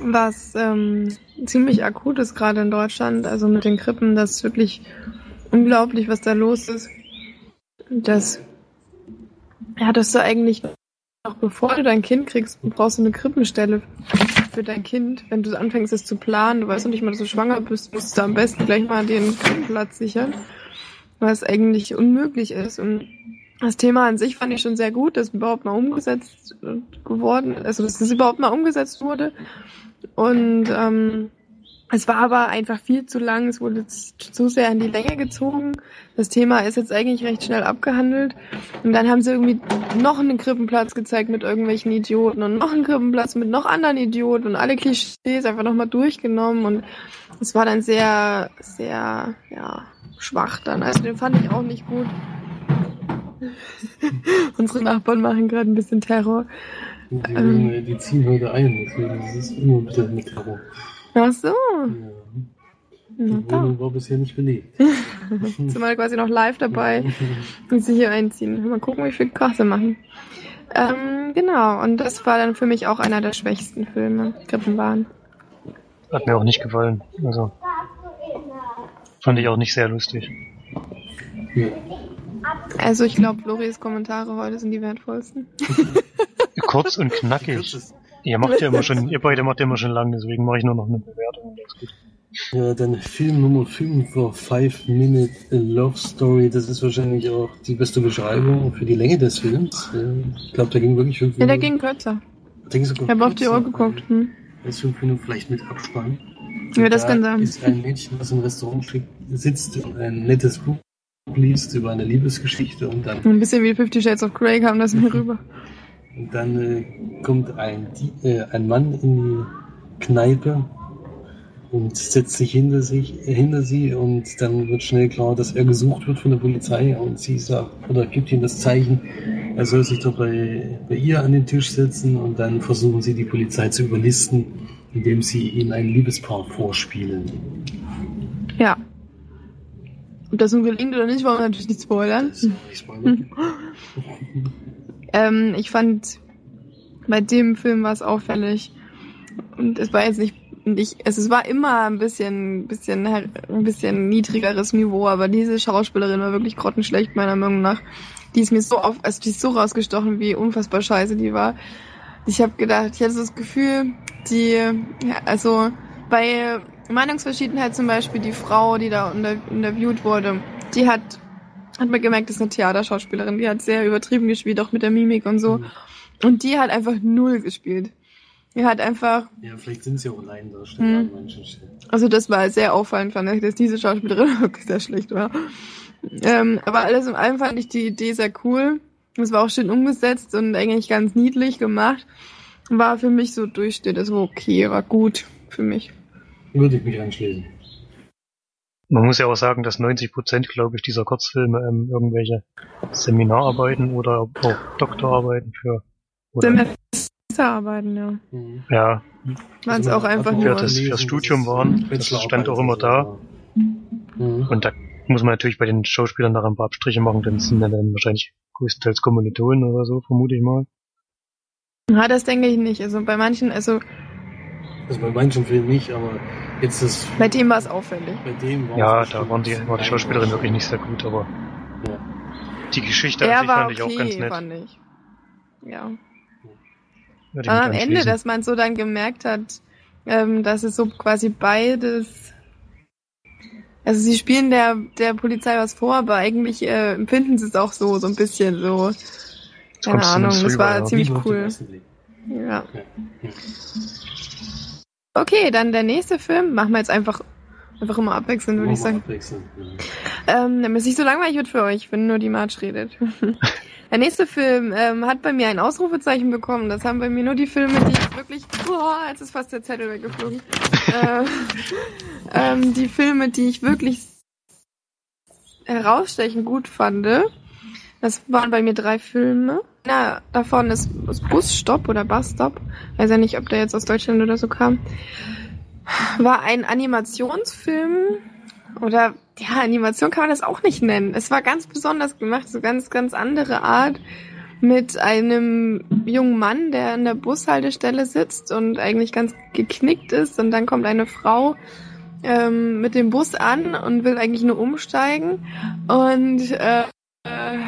was ähm, ziemlich akut ist gerade in Deutschland. Also mit den Krippen, das ist wirklich unglaublich, was da los ist. Das, ja, dass du eigentlich noch bevor du dein Kind kriegst, brauchst du eine Krippenstelle für dein Kind. Wenn du anfängst, es zu planen, du weißt noch nicht mal, dass du schwanger bist, musst du am besten gleich mal den Krippenplatz sichern, was eigentlich unmöglich ist. Und das Thema an sich fand ich schon sehr gut, dass überhaupt mal umgesetzt geworden, also dass es überhaupt mal umgesetzt wurde. Und ähm, es war aber einfach viel zu lang, es wurde zu sehr in die Länge gezogen. Das Thema ist jetzt eigentlich recht schnell abgehandelt. Und dann haben sie irgendwie noch einen Krippenplatz gezeigt mit irgendwelchen Idioten und noch einen Krippenplatz mit noch anderen Idioten und alle Klischees einfach nochmal durchgenommen. Und es war dann sehr, sehr, ja, schwach dann. Also den fand ich auch nicht gut. Unsere Nachbarn machen gerade ein bisschen Terror. Die, ähm, die ziehen heute ein, deswegen ist es immer bitte mit Terror. Ach so. Ja. Die Wohnung war bisher nicht belegt. Sind wir quasi noch live dabei, wie sie hier einziehen. Mal gucken, wie viel Krach sie machen. Ähm, genau, und das war dann für mich auch einer der schwächsten Filme, Krippenbahn. Hat mir auch nicht gefallen. Also fand ich auch nicht sehr lustig. Ja. Also ich glaube, Loris Kommentare heute sind die wertvollsten. Kurz und knackig. Ihr macht ja immer schon, ihr beide macht ja immer schon lang, deswegen mache ich nur noch eine Bewertung. Das ist gut. Ja, dann Film Nummer 5 war Five Minute Love Story. Das ist wahrscheinlich auch die beste Beschreibung für die Länge des Films. Ich glaube, der ging wirklich fünf Ja, Minuten. der ging kürzer. Der ging sogar Ich habe auf die kürzer. Uhr geguckt. Hm. Ist fünf Minuten vielleicht mit Abspann. Ja, das da kann sein. ist ein Mädchen, das im Restaurant sitzt und ein nettes Buch liest über eine Liebesgeschichte und dann Ein bisschen wie Fifty Shades of Grey kam das mir rüber. Und dann äh, kommt ein, äh, ein Mann in die Kneipe und setzt sich hinter, sich hinter sie und dann wird schnell klar, dass er gesucht wird von der Polizei und sie sagt oder gibt ihm das Zeichen, er soll sich doch bei, bei ihr an den Tisch setzen und dann versuchen sie die Polizei zu überlisten, indem sie ihnen ein Liebespaar vorspielen. Ja. Ob das nun gelingt oder nicht, wollen wir natürlich nicht spoilern. Das ist nicht Spoiler. Ähm, ich fand, bei dem Film war es auffällig. Und es war jetzt nicht, nicht es war immer ein bisschen, bisschen, ein bisschen niedrigeres Niveau, aber diese Schauspielerin war wirklich grottenschlecht, meiner Meinung nach. Die ist mir so auf, also die ist so rausgestochen, wie unfassbar scheiße die war. Ich habe gedacht, ich hatte so das Gefühl, die, ja, also bei Meinungsverschiedenheit zum Beispiel die Frau, die da interviewt wurde, die hat hat man gemerkt, das ist eine Theaterschauspielerin. Die hat sehr übertrieben gespielt, auch mit der Mimik und so. Und die hat einfach null gespielt. Die hat einfach, Ja, vielleicht sind sie auch Laiendarsteller Hm. an manchen Stellen. also das war sehr auffallend, fand ich, dass diese Schauspielerin wirklich sehr schlecht war. Ähm, aber alles in allem fand ich die Idee sehr cool. Es war auch schön umgesetzt und eigentlich ganz niedlich gemacht. War für mich so Durchschnitt, es war okay, war gut für mich. Würde ich mich anschließen. Man muss ja auch sagen, dass 90 Prozent, glaube ich, dieser Kurzfilme ähm, irgendwelche Seminararbeiten oder auch Doktorarbeiten für oder, Semesterarbeiten, ja. Mhm. ja, Waren es auch einfach Für nur. das- fürs Studium waren. Das stand auch immer da. Mhm. und da muss man natürlich bei den Schauspielern daran ein paar Abstriche machen, denn es sind ja dann wahrscheinlich größtenteils Kommilitonen oder so, vermute ich mal. Ja, das denke ich nicht. Also bei manchen, also Also bei manchen Filmen nicht, aber jetzt ist bei dem war es auffällig. bei dem war Ja, da waren die, war die Schauspielerin wirklich nicht sehr gut, aber Ja. die Geschichte an sich war fand ich auch ganz nett. fand ich. Ja. Ich Aber am Ende, dass man so dann gemerkt hat, ähm, dass es so quasi beides. Also sie spielen der, der Polizei was vor, aber eigentlich äh, empfinden sie es auch so, so ein bisschen so. Keine Ahnung, das rüber, war ja. ziemlich cool. Ja. Ja. Okay, dann der nächste Film. Machen wir jetzt einfach, einfach immer abwechselnd, würde ich sagen. abwechselnd. Ja. Ähm, damit es nicht so langweilig wird für euch, wenn nur die March redet. Der nächste Film ähm, hat bei mir ein Ausrufezeichen bekommen. Das haben bei mir nur die Filme, die ich wirklich... Boah, jetzt ist fast der Zettel weggeflogen. äh, ähm, die Filme, die ich wirklich herausstechend gut fand. Das waren bei mir drei Filme. Einer davon ist, ist Busstopp oder Busstop. Weiß ja nicht, ob der jetzt aus Deutschland oder so kam. War ein Animationsfilm oder ja, Animation kann man das auch nicht nennen. Es war ganz besonders gemacht, so ganz, ganz andere Art mit einem jungen Mann, der an der Bushaltestelle sitzt und eigentlich ganz geknickt ist und dann kommt eine Frau ähm, mit dem Bus an und will eigentlich nur umsteigen und äh, äh,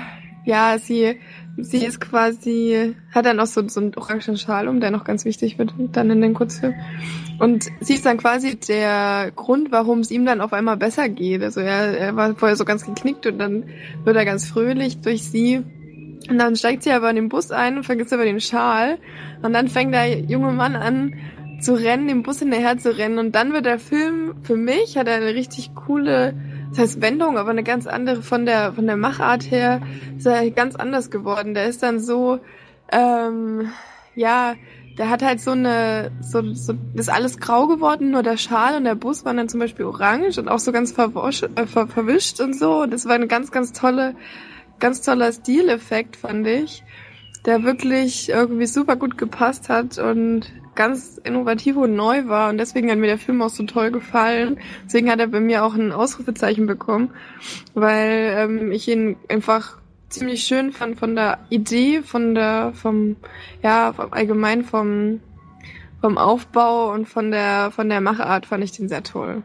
ja, sie sie ist quasi hat dann auch so, so einen orangen Schal um, der noch ganz wichtig wird dann in den Kurzfilm. Und sie ist dann quasi der Grund, warum es ihm dann auf einmal besser geht. Also er, er war vorher so ganz geknickt und dann wird er ganz fröhlich durch sie. Und dann steigt sie aber in den Bus ein und vergisst aber den Schal. Und dann fängt der junge Mann an zu rennen, dem Bus hinterher zu rennen. Und dann wird der Film, für mich, hat er eine richtig coole, das heißt Wendung, aber eine ganz andere von der, von der Machart her, ist er ganz anders geworden. Der ist dann so, ähm, ja, der hat halt so eine, so, so, ist alles grau geworden, nur der Schal und der Bus waren dann zum Beispiel orange und auch so ganz äh, ver, verwischt und so. Das war eine ganz, ganz tolle, ganz toller Stileffekt, fand ich, der wirklich irgendwie super gut gepasst hat und ganz innovativ und neu war und deswegen hat mir der Film auch so toll gefallen. Deswegen hat er bei mir auch ein Ausrufezeichen bekommen, weil ähm, ich ihn einfach ziemlich schön fand von der Idee, von der, vom, ja, vom allgemein vom, vom Aufbau und von der, von der Machart fand ich den sehr toll.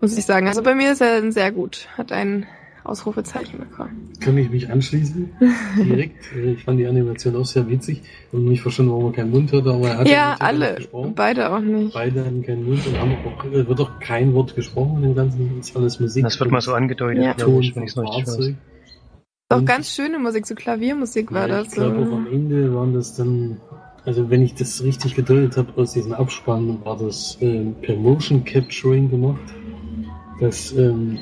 Muss ich sagen. Also bei mir ist er sehr gut. Hat ein Ausrufezeichen bekommen. Kann ich mich anschließen? Direkt. Äh, ich fand die Animation auch sehr witzig und nicht verstanden, warum er keinen Mund hatte, aber er hat Ja, alle. gesprochen. Beide auch nicht. Beide hatten keinen Mund und haben auch, äh, wird auch kein Wort gesprochen in dem ganzen, ist alles Musik. Das wird mal so angedeutet, Ja. Ton ich, wenn ich es vom noch Und- ganz schöne Musik, so Klaviermusik war Ja, das. ich glaube, So. am Ende waren das dann, also wenn ich das richtig gedeutet habe aus diesem Abspann, war das ähm, per Motion Capturing gemacht. Das, ähm,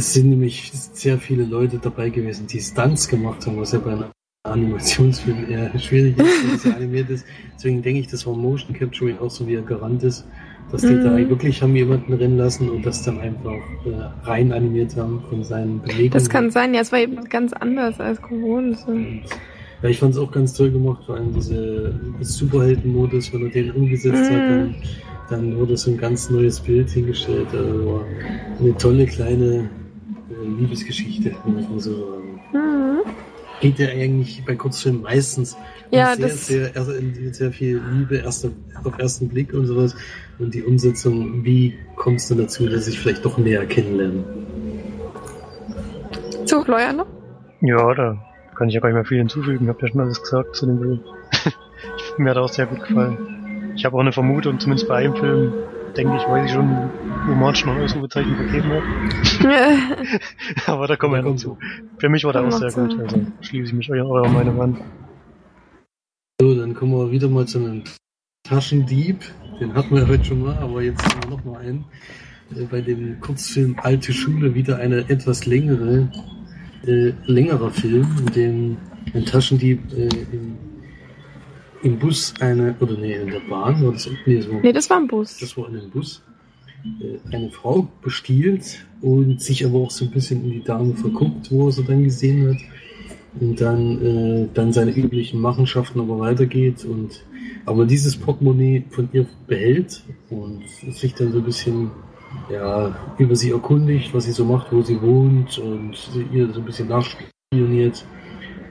es sind nämlich sehr viele Leute dabei gewesen, die Stunts gemacht haben, was ja bei einem Animationsfilm eher schwierig ist, wenn es ja animiert ist. Deswegen denke ich, das war Motion Capturing auch so wie ein Garant ist, dass die Mhm. da wirklich haben jemanden rennen lassen und das dann einfach äh, rein animiert haben von seinen Bewegungen. Das kann sein, ja, es war eben ganz anders als gewohnt. Und, ja, ich fand es auch ganz toll gemacht, vor allem diese Superhelden-Modus, wenn er den umgesetzt hat, Mhm. dann, dann wurde so ein ganz neues Bild hingestellt. Also eine tolle kleine Liebesgeschichte, muss man so sagen. Mhm. Geht ja eigentlich bei Kurzfilmen meistens um Ja, sehr, das- sehr, also sehr viel Liebe erste, auf ersten Blick und sowas. Und die Umsetzung, wie es dann dazu, dass ich vielleicht doch näher kennenlernen? So, Florian noch? Ja, da kann ich ja gar nicht mehr viel hinzufügen. Habt ja schon alles gesagt zu dem Film. Mir hat auch sehr gut gefallen. Ich habe auch eine Vermutung, zumindest bei einem Film, denke ich, weiß ich schon, wo March noch ein Ausrufezeichen vergeben hat. Aber da kommen wir ja noch zu. Für mich war der auch sehr gut, also schließe ich mich eurer, eurer Meinung an. So, dann kommen wir wieder mal zu einem Taschendieb. Den hatten wir heute schon mal, aber jetzt haben wir noch mal einen. Äh, Bei dem Kurzfilm Alte Schule wieder eine etwas längere, äh, längerer Film, in dem ein Taschendieb äh, im, im Bus eine, oder nee, in der Bahn, war das, nee, so, Nee, das war ein Bus. das war in einem Bus, äh, eine Frau bestiehlt und sich aber auch so ein bisschen in die Dame verguckt, wo er sie dann gesehen hat. Und dann, äh, dann seine üblichen Machenschaften aber weitergeht und aber dieses Portemonnaie von ihr behält und sich dann so ein bisschen ja, über sie erkundigt, was sie so macht, wo sie wohnt und ihr so ein bisschen nachspioniert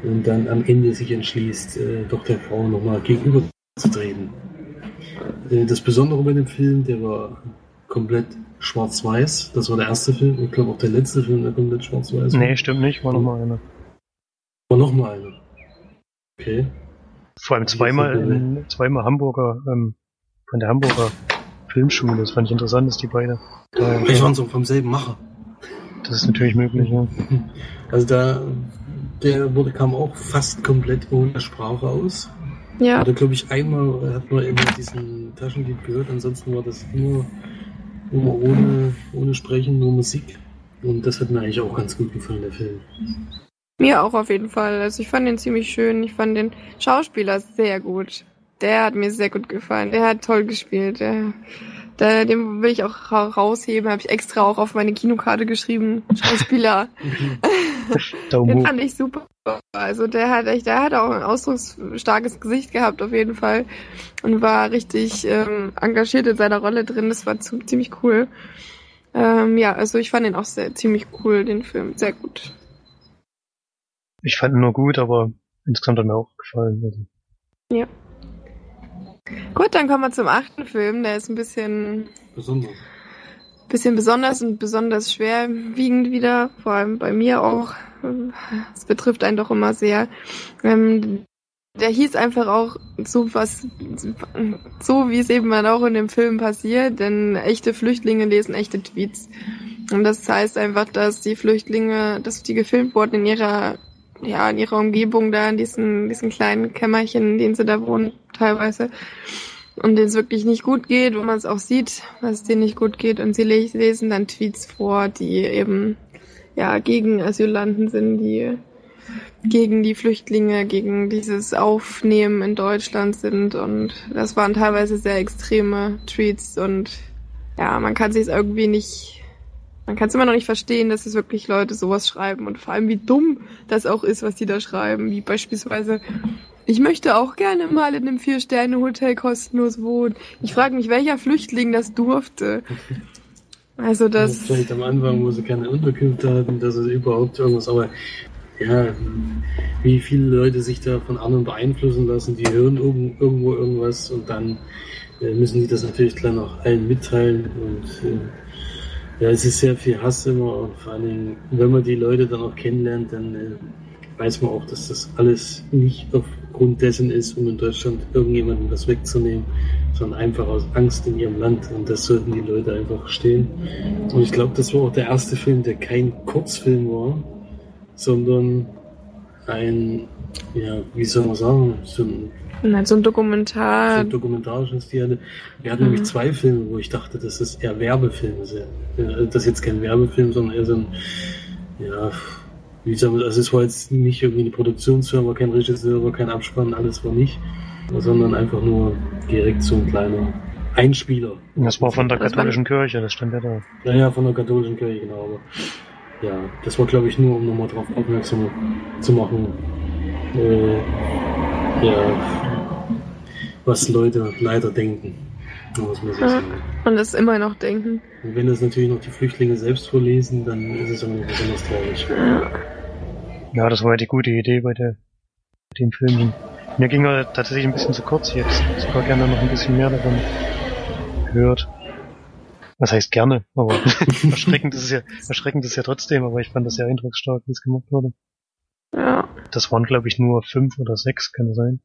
und dann am Ende sich entschließt, äh, doch der Frau nochmal gegenüber zu treten. Äh, das Besondere bei dem Film, der war komplett schwarz-weiß. Das war der erste Film. Ich glaube auch der letzte Film, der komplett schwarz-weiß war. Nee, stimmt nicht, war noch mal einer. War nochmal einer. Okay. Vor allem zweimal, in, zweimal Hamburger, ähm, von der Hamburger Filmschule. Das fand ich interessant, dass die beide. Ich waren so vom selben Macher. das ist natürlich möglich, ja. Also da, der wurde, kam auch fast komplett ohne Sprache aus. Ja, Oder glaube ich, einmal hat man immer diesen Taschendieb gehört, ansonsten war das nur, nur ohne, ohne Sprechen, nur Musik. Und das hat mir eigentlich auch ganz gut gefallen, der Film. mir auch auf jeden Fall. Also ich fand den ziemlich schön. Ich fand den Schauspieler sehr gut. Der hat mir sehr gut gefallen. Der hat toll gespielt. Der, der, den will ich auch ra- rausheben. Habe ich extra auch auf meine Kinokarte geschrieben. Schauspieler. Den fand ich super. Also der hat echt, der hat auch ein ausdrucksstarkes Gesicht gehabt auf jeden Fall und war richtig ähm, engagiert in seiner Rolle drin. Das war zu, ziemlich cool. Ähm, ja, also ich fand den auch sehr ziemlich cool, den Film, sehr gut. Ich fand ihn nur gut, aber insgesamt hat mir auch gefallen. Also, Gut, dann kommen wir zum achten Film. Der ist ein bisschen Besonders. bisschen besonders und besonders schwerwiegend wieder, vor allem bei mir auch. Es betrifft einen doch immer sehr. Ähm, der hieß einfach auch so was, so wie es eben dann auch in dem Film passiert, denn echte Flüchtlinge lesen echte Tweets. Und das heißt einfach, dass die Flüchtlinge, dass die gefilmt wurden in ihrer, ja, in ihrer Umgebung da, in diesen, diesen kleinen Kämmerchen, in denen sie da wohnen, teilweise. Und denen es wirklich nicht gut geht, wo man es auch sieht, dass es denen nicht gut geht und sie le- lesen dann Tweets vor, die eben ja gegen Asylanten sind, die gegen die Flüchtlinge, gegen dieses Aufnehmen in Deutschland sind. Und das waren teilweise sehr extreme Tweets und ja, man kann sich irgendwie nicht, man kann es immer noch nicht verstehen, dass es wirklich Leute sowas schreiben und vor allem wie dumm das auch ist, was die da schreiben, wie beispielsweise ich möchte auch gerne mal in einem Vier-Sterne-Hotel kostenlos wohnen. Ich frage mich, welcher Flüchtling das durfte. Also das. Vielleicht am Anfang, wo sie keine Unterkünfte hatten, dass es überhaupt irgendwas, aber ja, wie viele Leute sich da von anderen beeinflussen lassen, die hören irgend, irgendwo irgendwas und dann äh, müssen die das natürlich gleich noch allen mitteilen und äh, ja, es ist sehr viel Hass immer und vor Dingen, wenn man die Leute dann auch kennenlernt, dann äh, weiß man auch, dass das alles nicht aufgrund dessen ist, um in Deutschland irgendjemandem das wegzunehmen, sondern einfach aus Angst in ihrem Land und das sollten die Leute einfach verstehen. Und ich glaube, das war auch der erste Film, der kein Kurzfilm war, sondern ein, ja, wie soll man sagen, so ein, Na, so ein so Dokumentar. ein dokumentarisches hatte. Wir hatten Mhm. nämlich zwei Filme, wo ich dachte, das ist eher Werbefilme sind. Das ist jetzt kein Werbefilm, sondern eher so ein, ja, wie soll man, also es war jetzt nicht irgendwie eine Produktionsfirma, kein Regisseur, kein Abspann, alles war nicht, sondern einfach nur direkt so ein kleiner Einspieler. das war von der katholischen Kirche, das stand ja da. Naja, von der katholischen Kirche, genau. Aber ja, das war, glaube ich, nur, um nochmal darauf aufmerksam zu machen, äh, ja, was Leute leider denken. Muss man so Ja. sagen. Und das immer noch denken. Und wenn das natürlich noch die Flüchtlinge selbst vorlesen, dann ist es immer besonders traurig. Ja, das war ja die gute Idee bei der bei dem Film. Mir ging er tatsächlich ein bisschen zu kurz jetzt. Sogar gerne noch ein bisschen mehr davon gehört. Was heißt gerne, aber erschreckend ist es ja, erschreckend ist es ja trotzdem, aber ich fand das sehr eindrucksstark, wie es gemacht wurde. Ja. Das waren, glaube ich, nur fünf oder sechs, kann das sein.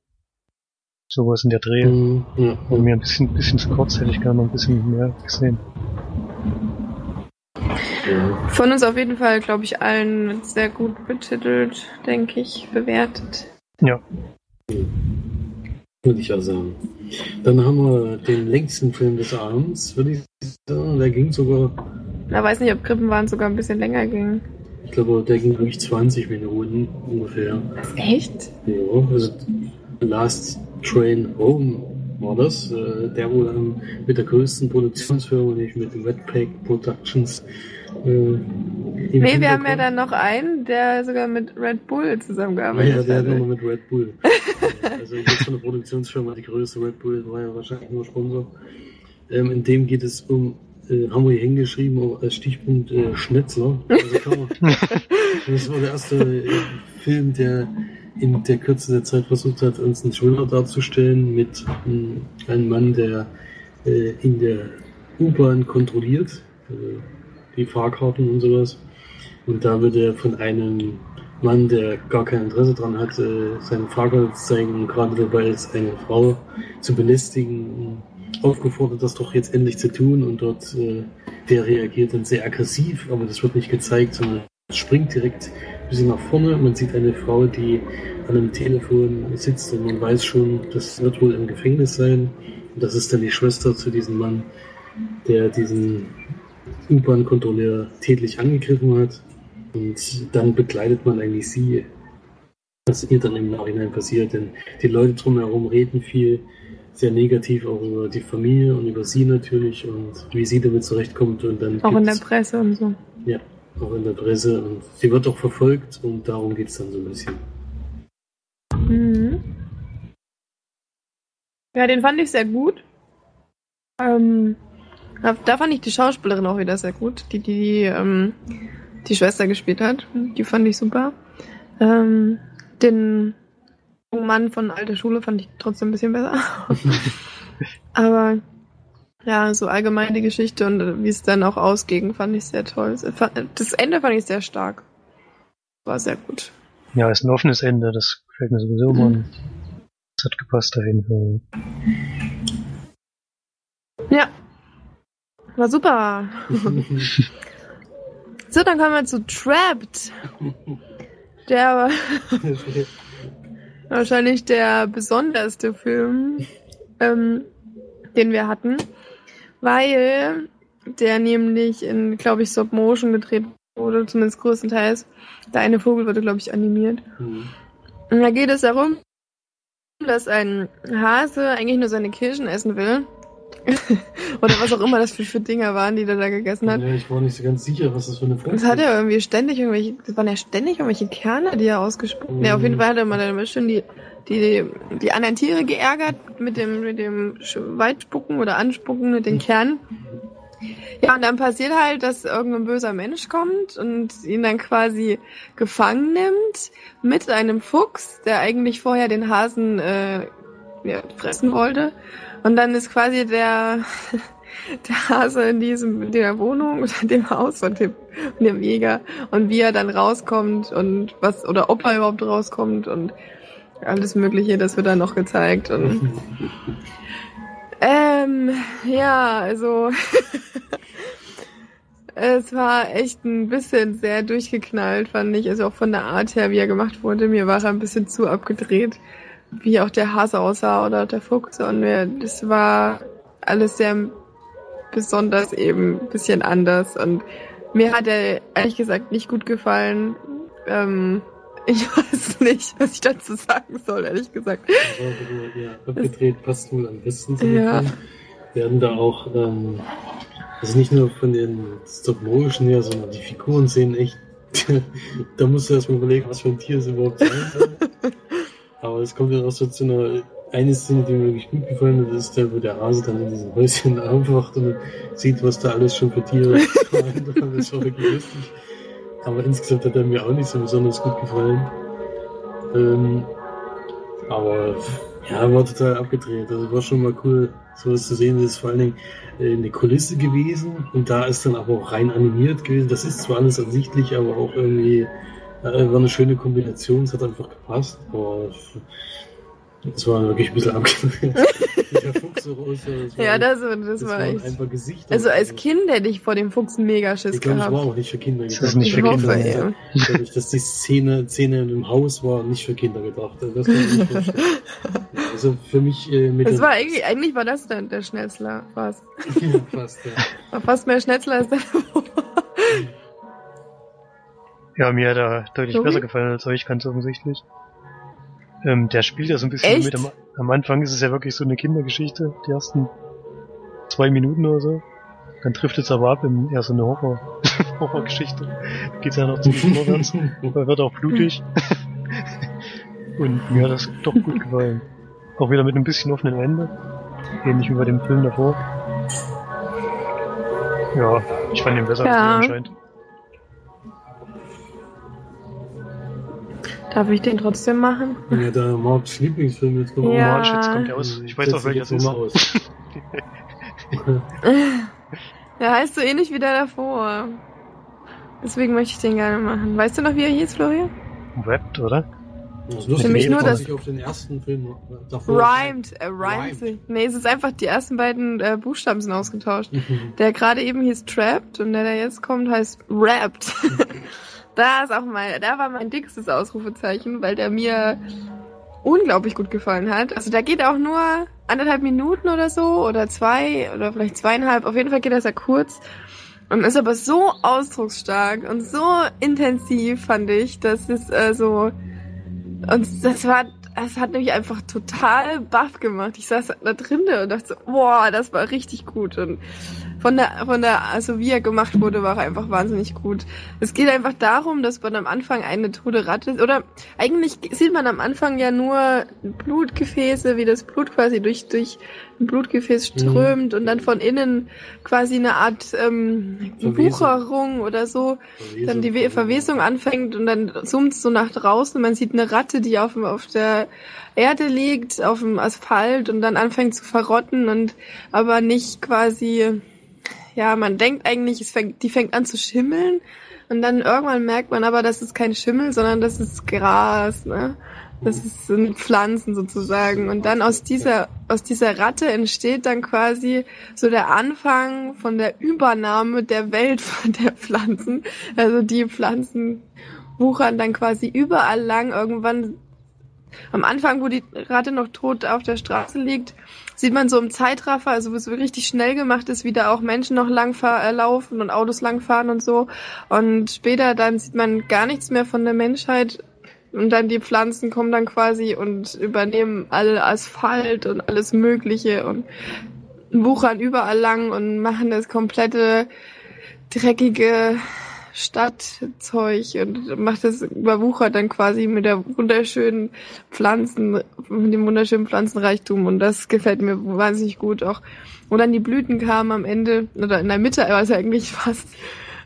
Sowas in der Dreh. Mhm, ja, War mir ein bisschen, bisschen zu kurz, hätte ich gerne noch ein bisschen mehr gesehen. ja. Von uns auf jeden Fall, glaube ich, allen sehr gut betitelt, denke ich, bewertet. Ja, Würde ich auch sagen. Dann haben wir den längsten Film des Abends, würde ich sagen. Der ging sogar, Na, weiß nicht, ob Krippenwahn sogar ein bisschen länger ging. Ich glaube, der ging wirklich 20 Minuten ungefähr. Was, echt? Ja, also Last Train Home war das. Äh, der wohl ähm, mit der größten Produktionsfirma, nämlich mit Redpack Productions. Äh, Nee, wir haben ja dann noch einen, der sogar mit Red Bull Ah ja, zusammengearbeitet der hat hat. nochmal mit Red Bull. also jetzt von der Produktionsfirma, die größte Red Bull war ja wahrscheinlich nur Sponsor. Ähm, in dem geht es um, äh, haben wir hier hingeschrieben, als Stichpunkt äh, Schnitzler. Also das war der erste äh, Film, der in der Kürze der Zeit versucht hat, uns einen Thriller darzustellen mit ähm, einem Mann, der äh, in der U-Bahn kontrolliert, äh, die Fahrkarten und sowas. Und da wird er von einem Mann, der gar kein Interesse daran hat, äh, seine Fahrkarte zu zeigen und gerade dabei ist, eine Frau zu belästigen, aufgefordert, das doch jetzt endlich zu tun. Und dort, äh, der reagiert dann sehr aggressiv, aber das wird nicht gezeigt, sondern springt direkt ein bisschen nach vorne. Man sieht eine Frau, die an einem Telefon sitzt und man weiß schon, das wird wohl im Gefängnis sein. Und das ist dann die Schwester zu diesem Mann, der diesen U-Bahn-Kontrolleur tätlich angegriffen hat. Und dann begleitet man eigentlich sie, was ihr dann im Nachhinein passiert. Denn die Leute drumherum reden viel, sehr negativ auch über die Familie und über sie natürlich und wie sie damit zurechtkommt. Und dann Auch in der Presse und so. Ja, auch in der Presse. Und sie wird auch verfolgt und darum geht es dann so ein bisschen. Mhm. Ja, den fand ich sehr gut. Ähm, da- da fand ich die Schauspielerin auch wieder sehr gut, die die, die, ähm, die Schwester gespielt hat. Die fand ich super. Ähm, den jungen Mann von alter Schule fand ich trotzdem ein bisschen besser. Aber ja, so allgemein die Geschichte und äh, wie es dann auch ausging, fand ich sehr toll. Das Ende fand ich sehr stark. War sehr gut. Ja, ist ein offenes Ende, das gefällt mir sowieso Mhm. immer. Das hat gepasst auf jeden Fall. Ja. War super. So, dann kommen wir zu Trapped. Der wahrscheinlich der besonderste Film, ähm, den wir hatten, weil der nämlich in, glaube ich, Stop Motion gedreht wurde, zumindest größtenteils. Der eine Vogel wurde, glaube ich, animiert. Mhm. Und da geht es darum, dass ein Hase eigentlich nur seine Kirschen essen will. Oder was auch immer das für, für Dinger waren, die der da gegessen hat. ja, ich war nicht so ganz sicher, was das für eine Frucht Das hat er irgendwie ständig irgendwelche, das waren ja ständig irgendwelche Kerne, die er ausgespuckt. Mhm. Ja, auf jeden Fall hat er mal dann immer schön die, die, die anderen Tiere geärgert mit dem, mit dem Weitspucken oder Anspucken mit den Kernen. Ja, und dann passiert halt, dass irgendein böser Mensch kommt und ihn dann quasi gefangen nimmt mit einem Fuchs, der eigentlich vorher den Hasen äh, ja, fressen wollte. Und dann ist quasi der, der Hase in diesem, in der Wohnung oder in dem Haus von dem, von dem Jäger. Und wie er dann rauskommt und was, oder ob er überhaupt rauskommt und alles Mögliche, das wird dann noch gezeigt und, ähm, ja, also, es war echt ein bisschen sehr durchgeknallt, fand ich, also auch von der Art her, wie er gemacht wurde, mir war er ein bisschen zu abgedreht, wie auch der Hase aussah oder der Fuchs und mir, das war alles sehr besonders eben ein bisschen anders und mir hat er ehrlich gesagt nicht gut gefallen. Ähm, ich weiß nicht, was ich dazu sagen soll, ehrlich gesagt. Bisschen, ja, abgedreht, passt wohl am besten zu Ja. Film. Werden da auch, ähm, also nicht nur von den Stop-Motion her, sondern die Figuren sehen echt, da musst du erstmal überlegen, was für ein Tier es überhaupt sein soll. Aber es kommt dann auch so zu einer, eine Szene, die mir wirklich gut gefallen hat, das ist der, wo der Hase dann in diesem Häuschen aufwacht und sieht, was da alles schon für Tiere. Das war wirklich lustig. Aber insgesamt hat er mir auch nicht so besonders gut gefallen. Ähm, aber ja, war total abgedreht. Also war schon mal cool, sowas zu sehen. Das ist vor allen Dingen äh, eine Kulisse gewesen und da ist dann aber auch rein animiert gewesen. Das ist zwar alles ersichtlich, aber auch irgendwie äh, war eine schöne Kombination. Es hat einfach gepasst. Aber es war wirklich ein bisschen abgedreht. Der Fuchs so raus, das war, Ja, das, das, das war echt. einfach Gesichter. Also als Kind hätte ich vor dem Fuchs mega Schiss ich glaube, es gehabt. war auch nicht für Kinder Das gedacht. ist nicht ich für hoffe, Kinder. ey. Dadurch, dass die Szene, Szene im Haus war, nicht für Kinder gedacht. Also Das kann ich nicht. Also für mich äh, mit Das war eigentlich, eigentlich war das der, der Schnetzler, fast. ja, fast, ja. War fast mehr Schnetzler als der Ja, mir hat er deutlich Tobi? besser gefallen als euch, ganz offensichtlich. Ähm, der spielt ja so ein bisschen Echt? mit. Am, am Anfang ist es ja wirklich so eine Kindergeschichte, die ersten zwei Minuten oder so. Dann trifft es aber ab in eher so eine Horror Horrorgeschichte. Da geht's ja noch ziemlich vorwärts. Da wird auch blutig. Und mir hat das doch gut gefallen. Auch wieder mit einem bisschen offenen Ende. Ähnlich wie bei dem Film davor. Ja, ich fand ihn besser Ja. als anscheinend. Darf ich den trotzdem machen? ja, der Marks Lieblingsfilm jetzt noch Ja. March, jetzt kommt er aus. Ich weiß auch, welcher das ist. Aus. Der heißt so ähnlich wie der davor. Deswegen möchte ich den gerne machen. Weißt du noch, wie er hieß, Florian? Wrapped, oder? Das ist lustig, Nämlich ich nur das- auf den ersten Film davor. Rhymed. Er rhymed Rhymed. sich. Nee, es ist einfach, die ersten beiden äh, Buchstaben sind ausgetauscht. Mhm. Der gerade eben hieß Trapped und der, der jetzt kommt, heißt Wrapped. Da ist auch mal, da war mein dickstes Ausrufezeichen, weil der mir unglaublich gut gefallen hat. Also da geht auch nur anderthalb Minuten oder so oder zwei oder vielleicht zweieinhalb. Auf jeden Fall geht das ja kurz. Und ist aber so ausdrucksstark und so intensiv, fand ich, dass es äh, so. Und das war, es hat mich einfach total baff gemacht. Ich saß da drinnen und dachte so, boah, das war richtig gut. Und von der, von der, also wie er gemacht wurde, war einfach wahnsinnig gut. Es geht einfach darum, dass man am Anfang eine tote Ratte, oder eigentlich sieht man am Anfang ja nur Blutgefäße, wie das Blut quasi durch, durch ein Blutgefäß strömt mhm. und dann von innen quasi eine Art ähm, Wucherung oder so, Verwesung. dann die Verwesung anfängt und dann zoomt es so nach draußen. Man sieht eine Ratte, die auf, auf der Erde liegt, auf dem Asphalt und dann anfängt zu verrotten und aber nicht quasi ja, man denkt eigentlich, fängt, die fängt an zu schimmeln und dann irgendwann merkt man aber, das ist kein Schimmel, sondern das ist Gras, ne? Das sind Pflanzen sozusagen. Und dann aus dieser, aus dieser Ratte entsteht dann quasi so der Anfang von der Übernahme der Welt von der Pflanzen. Also die Pflanzen wuchern dann quasi überall lang. Irgendwann am Anfang, wo die Ratte noch tot auf der Straße liegt, sieht man so im Zeitraffer, also wo es richtig schnell gemacht ist, wie da auch Menschen noch lang äh, laufen und Autos langfahren und so. Und später dann sieht man gar nichts mehr von der Menschheit. Und dann die Pflanzen kommen dann quasi und übernehmen alle Asphalt und alles Mögliche und wuchern überall lang und machen das komplette dreckige Stadtzeug und macht das überwuchert dann quasi mit der wunderschönen Pflanzen, mit dem wunderschönen Pflanzenreichtum und das gefällt mir wahnsinnig gut auch. wo dann die Blüten kamen am Ende oder in der Mitte war es eigentlich fast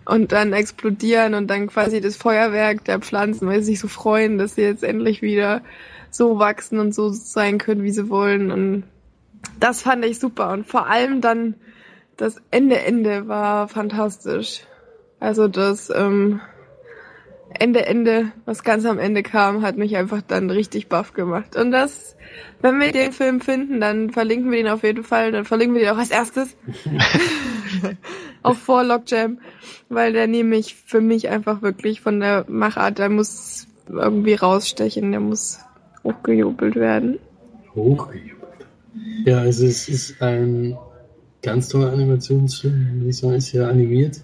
und dann explodieren und dann quasi das Feuerwerk der Pflanzen, weil sie sich so freuen, dass sie jetzt endlich wieder so wachsen und so sein können, wie sie wollen und das fand ich super und vor allem dann das Ende Ende war fantastisch. Also das ähm, Ende, Ende, was ganz am Ende kam, hat mich einfach dann richtig baff gemacht. Und das, wenn wir den Film finden, dann verlinken wir ihn auf jeden Fall. Dann verlinken wir ihn auch als erstes auf vor Lockjam, weil der nämlich für mich einfach wirklich von der Machart, der muss irgendwie rausstechen, der muss hochgejubelt werden. Hochgejubelt. Ja, also es ist ein ganz toller Animationsfilm, ich sagen, ist ja animiert.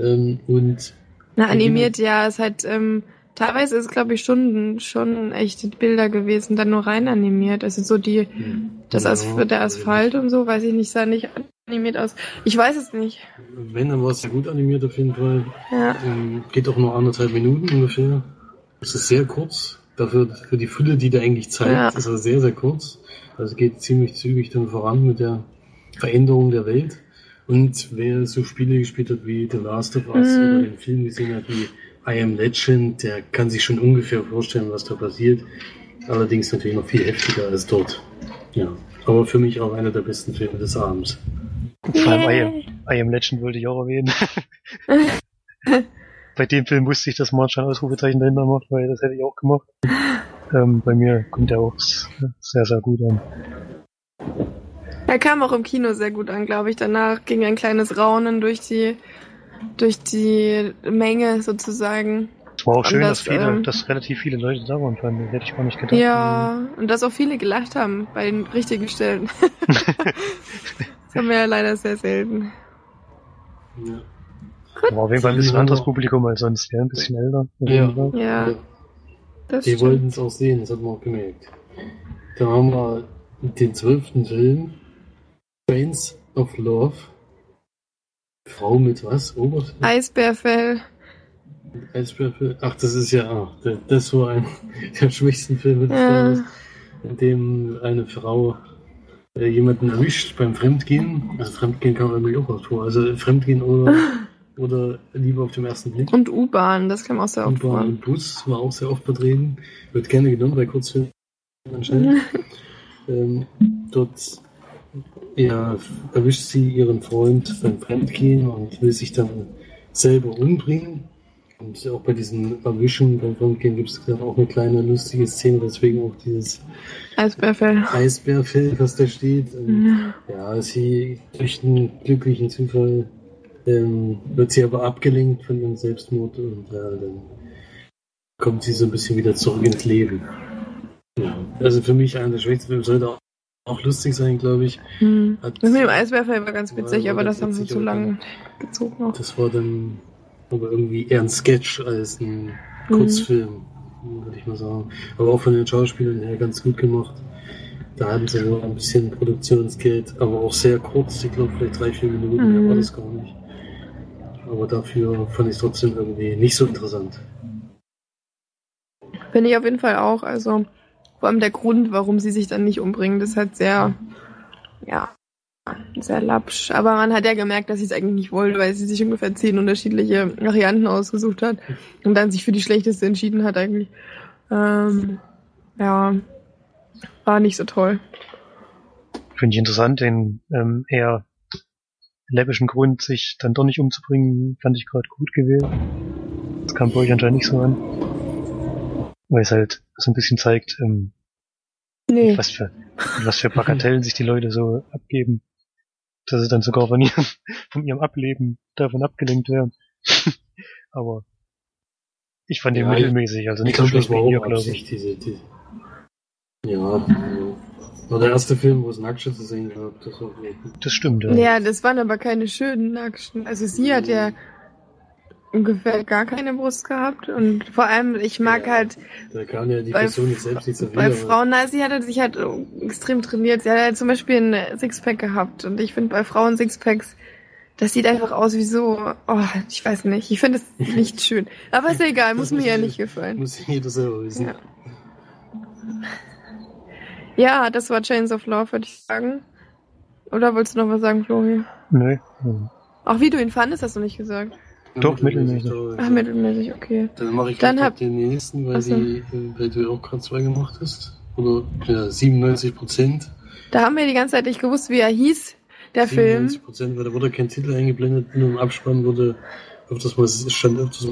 Ähm, und Na, animiert, ja, es hat, ähm, teilweise ist, glaube ich, schon, schon echte Bilder gewesen, dann nur rein animiert. Also so die, hm. das ja, As der Asphalt und so, weiß ich nicht, sah nicht animiert aus. Ich weiß es nicht. Wenn, dann war es sehr gut animiert auf jeden Fall. Ja. Ähm, geht auch nur anderthalb Minuten ungefähr. Es ist sehr kurz. Dafür, für die Fülle, die der eigentlich zeigt, ja. ist er sehr, sehr kurz. Also geht ziemlich zügig dann voran mit der Veränderung der Welt. Und wer so Spiele gespielt hat wie The Last of Us mhm. oder den Film gesehen hat wie I Am Legend, der kann sich schon ungefähr vorstellen, was da passiert. Allerdings natürlich noch viel heftiger als dort. Ja. Aber für mich auch einer der besten Filme des Abends. Vor allem I Am, I Am Legend wollte ich auch erwähnen. bei dem Film wusste ich, dass man schon Ausrufezeichen dahinter macht, weil das hätte ich auch gemacht. Ähm, bei mir kommt er auch sehr, sehr gut an. Er kam auch im Kino sehr gut an, glaube ich. Danach ging ein kleines Raunen durch die, durch die Menge sozusagen. Es war auch schön, das, dass, viele, ähm, dass relativ viele Leute da waren, fand ich. Hätte ich gar nicht gedacht. Ja, und dass auch viele gelacht haben bei den richtigen Stellen. das haben wir ja leider sehr selten. Ja. War auf jeden Fall ein bisschen anderes Publikum als sonst, ja, ein bisschen älter. Ja. ja. ja. Die wollten es auch sehen, das hat man auch gemerkt. Da haben wir den zwölften Film Trains of Love. Frau mit was? Oberfell? Eisbärfell. Eisbärfell. Ach, das ist ja, ach, das war ein der schwächsten Filme des ja. In dem eine Frau äh, jemanden erwischt beim Fremdgehen. Also Fremdgehen kam irgendwie auch vor. Also Fremdgehen oder, oder Liebe auf dem ersten Blick. Und U-Bahn, das kam auch sehr oft vor. U-Bahn und Bus war auch sehr oft vertreten. Wird gerne genommen bei Kurzfilmen anscheinend. ähm, dort ja, erwischt sie ihren Freund beim Fremdgehen und will sich dann selber umbringen. Und auch bei diesen Erwischen beim Fremdgehen gibt es dann auch eine kleine lustige Szene, deswegen auch dieses Eisbärfell, Eisbärfell was da steht. Und, ja. ja, sie durch einen glücklichen Zufall ähm, wird sie aber abgelenkt von ihrem Selbstmord und ja, dann kommt sie so ein bisschen wieder zurück ins Leben. Ja, also für mich einer der schwächsten Filme sollte auch, auch lustig sein, glaube ich. Hm. Hat- Das mit dem Eiswerfer war ganz witzig, war aber ganz das haben sie zu lange gezogen auch. Das war dann aber irgendwie eher ein Sketch als ein Mhm. Kurzfilm, würde ich mal sagen. Aber auch von den Schauspielern her ganz gut gemacht. Da hatten sie so ein bisschen Produktionsgeld, aber auch sehr kurz, ich glaube vielleicht drei, vier Minuten, Mhm. mehr war das gar nicht. Aber dafür fand ich es trotzdem irgendwie nicht so interessant. Finde ich auf jeden Fall auch. Also vor allem der Grund, warum sie sich dann nicht umbringen, das ist halt sehr, ja, sehr lapsch. Aber man hat ja gemerkt, dass sie es eigentlich nicht wollte, weil sie sich ungefähr zehn unterschiedliche Varianten ausgesucht hat und dann sich für die schlechteste entschieden hat eigentlich. Ähm, ja, war nicht so toll. Finde ich interessant, den ähm, eher läppischen Grund, sich dann doch nicht umzubringen, fand ich gerade gut gewählt. Das kam bei euch anscheinend nicht so an. Weil es halt so ein bisschen zeigt, ähm, Nee. was für was für Bagatellen sich die Leute so abgeben. Dass sie dann sogar von ihrem, von ihrem Ableben davon abgelenkt werden. Aber ich fand den Ja, mittelmäßig, also Ich nicht so schlecht war wie auch glaube ich. Diese, die ja, ja. war der erste Film, wo es Nacktschütze zu sehen gab. Das war Das stimmt, ja. Ja, das waren aber keine schönen Action. Also sie hat ja ungefähr gar keine Brust gehabt und vor allem, ich mag Ja. halt Da kann ja die Bei Person nicht selbst nichts dafür. bei aber- Frauen, na, sie hatte sich halt extrem trainiert. Sie hat halt zum Beispiel ein Sixpack gehabt und ich finde bei Frauen Sixpacks, das sieht einfach aus wie so, oh, ich weiß nicht, ich finde es nicht schön. Aber ist ja egal, muss mir ja nicht gefallen. Muss jeder selber wissen. Ja. Ja, das war Chains of Love, würde ich sagen. Oder wolltest du noch was sagen, Florian? Hm. Auch wie du ihn fandest, hast du nicht gesagt. Doch, mittelmäßig. Ach, mittelmäßig, okay. Dann mache ich Dann dann hab- den nächsten, weil, so. die, äh, weil du auch gerade zwei gemacht hast. Oder ja, 97 Prozent. Da haben wir die ganze Zeit nicht gewusst, wie er hieß, der Film. 97 Prozent, weil da wurde kein Titel eingeblendet, nur im Abspann wurde öfters mal, es stand öfters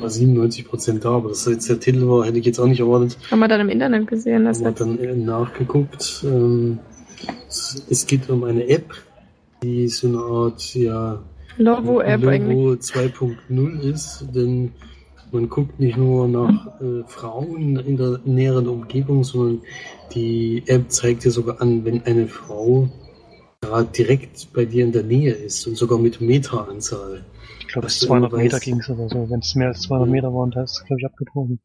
mal 97 Prozent da, aber dass das jetzt der Titel war, hätte ich jetzt auch nicht erwartet. Haben wir dann im Internet gesehen. Das Aber hat, dann äh, nachgeguckt. Ähm, es, es geht um eine App, die so eine Art, ja, Lovo-App eigentlich. Logo 2.0 ist, denn man guckt nicht nur nach äh, Frauen in der näheren Umgebung, sondern die App zeigt dir sogar an, wenn eine Frau gerade direkt bei dir in der Nähe ist und sogar mit Meteranzahl. Ich glaube, es du 200 immer Meter weißt- ging's oder so. Wenn es mehr als 200 Ja. Meter waren, hast du, glaube ich, abgebrochen.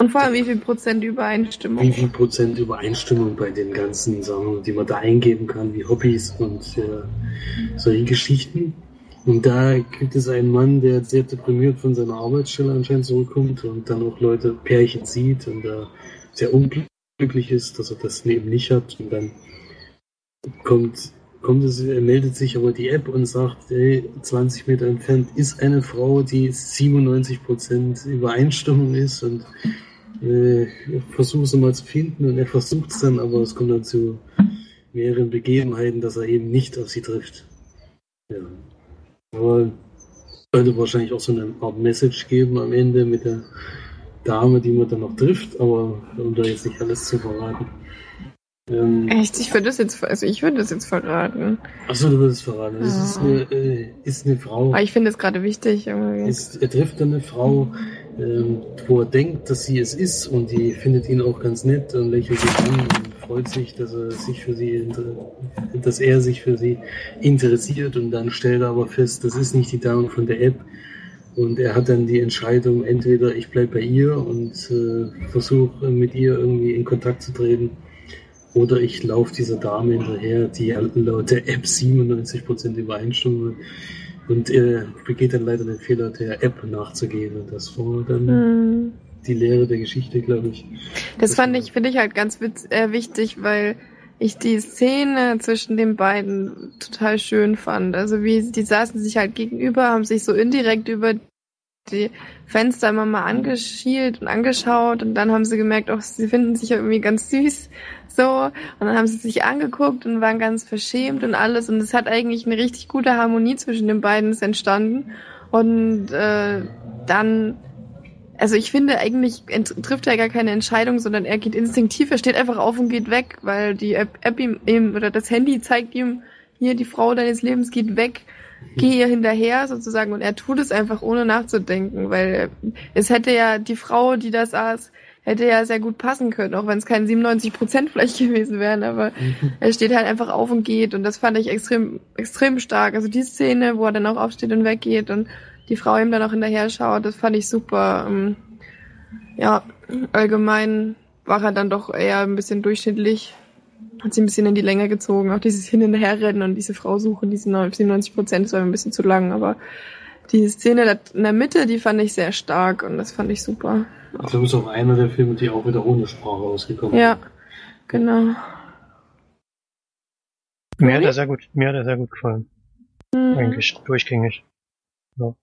Und vor allem, wie viel Prozent Übereinstimmung. Wie viel Prozent Übereinstimmung bei den ganzen Sachen, die man da eingeben kann, wie Hobbys und äh, solche Geschichten. Und da gibt es einen Mann, der sehr deprimiert von seiner Arbeitsstelle anscheinend zurückkommt und dann auch Leute, Pärchen sieht und da sehr unglücklich ist, dass er das eben nicht hat. Und dann kommt, kommt es, meldet sich aber die App und sagt, ey, 20 Meter entfernt ist eine Frau, die 97% Übereinstimmung ist und äh, versuche es mal zu finden und er versucht es dann, aber es kommt dann zu mehreren Begebenheiten, dass er eben nicht auf sie trifft. Ja. Aber sollte wahrscheinlich auch so eine Art Message geben am Ende mit der Dame, die man dann noch trifft, aber um da jetzt nicht alles zu verraten. Ähm, Echt, ich würde das jetzt, also ich würde das jetzt verraten. achso, du würdest verraten. Es Ja. ist eine, äh, ist eine Frau. Aber ich finde es gerade wichtig. Ist, er trifft dann eine Frau, ähm, wo er denkt, dass sie es ist und die findet ihn auch ganz nett und lächelt sich an und freut sich, dass er sich für sie, dass er sich für sie interessiert und dann stellt er aber fest, das ist nicht die Dame von der App und er hat dann die Entscheidung, entweder ich bleibe bei ihr und äh, versuche mit ihr irgendwie in Kontakt zu treten oder ich laufe dieser Dame hinterher, die ja laut der App 97% Übereinstimmung hat. Und er begeht dann leider den Fehler, der App nachzugehen. Und das war dann Hm. die Lehre der Geschichte, glaube ich. Das fand ich, finde ich halt ganz witz, äh, wichtig, weil ich die Szene zwischen den beiden total schön fand. Also wie die saßen sich halt gegenüber, haben sich so indirekt über die Fenster immer mal angeschielt und angeschaut und dann haben sie gemerkt, auch sie finden sich irgendwie ganz süß so. Und dann haben sie sich angeguckt und waren ganz verschämt und alles. Und es hat eigentlich eine richtig gute Harmonie zwischen den beiden entstanden. Und äh, dann also ich finde eigentlich ent- trifft er gar keine Entscheidung, sondern er geht instinktiv, er steht einfach auf und geht weg, weil die App, App ihm, ihm oder das Handy zeigt ihm hier die Frau deines Lebens geht weg geh ihr hinterher sozusagen und er tut es einfach ohne nachzudenken, weil es hätte ja die Frau, die das saß, hätte ja sehr gut passen können, auch wenn es kein 97 Prozent vielleicht gewesen wären, aber er steht halt einfach auf und geht und das fand ich extrem, extrem stark. Also die Szene, wo er dann auch aufsteht und weggeht und die Frau ihm dann auch hinterher schaut, das fand ich super. Ähm, Ja, allgemein war er dann doch eher ein bisschen durchschnittlich. Hat sie ein bisschen in die Länge gezogen. Auch dieses Hin- und Herrennen und diese Frau suchen, diese 97 Prozent, das war mir ein bisschen zu lang. Aber die Szene in der Mitte, die fand ich sehr stark und das fand ich super. Ich glaube, es ist auch einer der Filme, die auch wieder ohne Sprache ausgekommen Ja, sind. genau. Mir hat er sehr gut, mir hat er sehr gut gefallen. Mhm. Eigentlich durchgängig. Ja.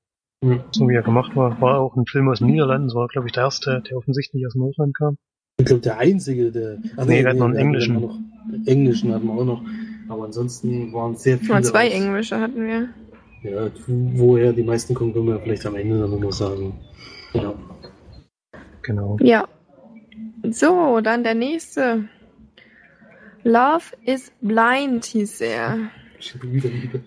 So wie er gemacht war. War auch ein Film aus den Niederlanden. Das war, glaube ich, der erste, der offensichtlich aus dem Ausland kam. Ich glaube, der einzige, der. Ach, Nee, wir hatten noch einen englischen. Noch, englischen hatten wir auch noch. Aber ansonsten waren es sehr viele. Mal zwei aus- Englische hatten wir. Ja, woher die meisten kommen, können wir vielleicht am Ende dann nochmal sagen. Ja. Genau. Ja. So, dann der nächste. Love is Blind hieß er.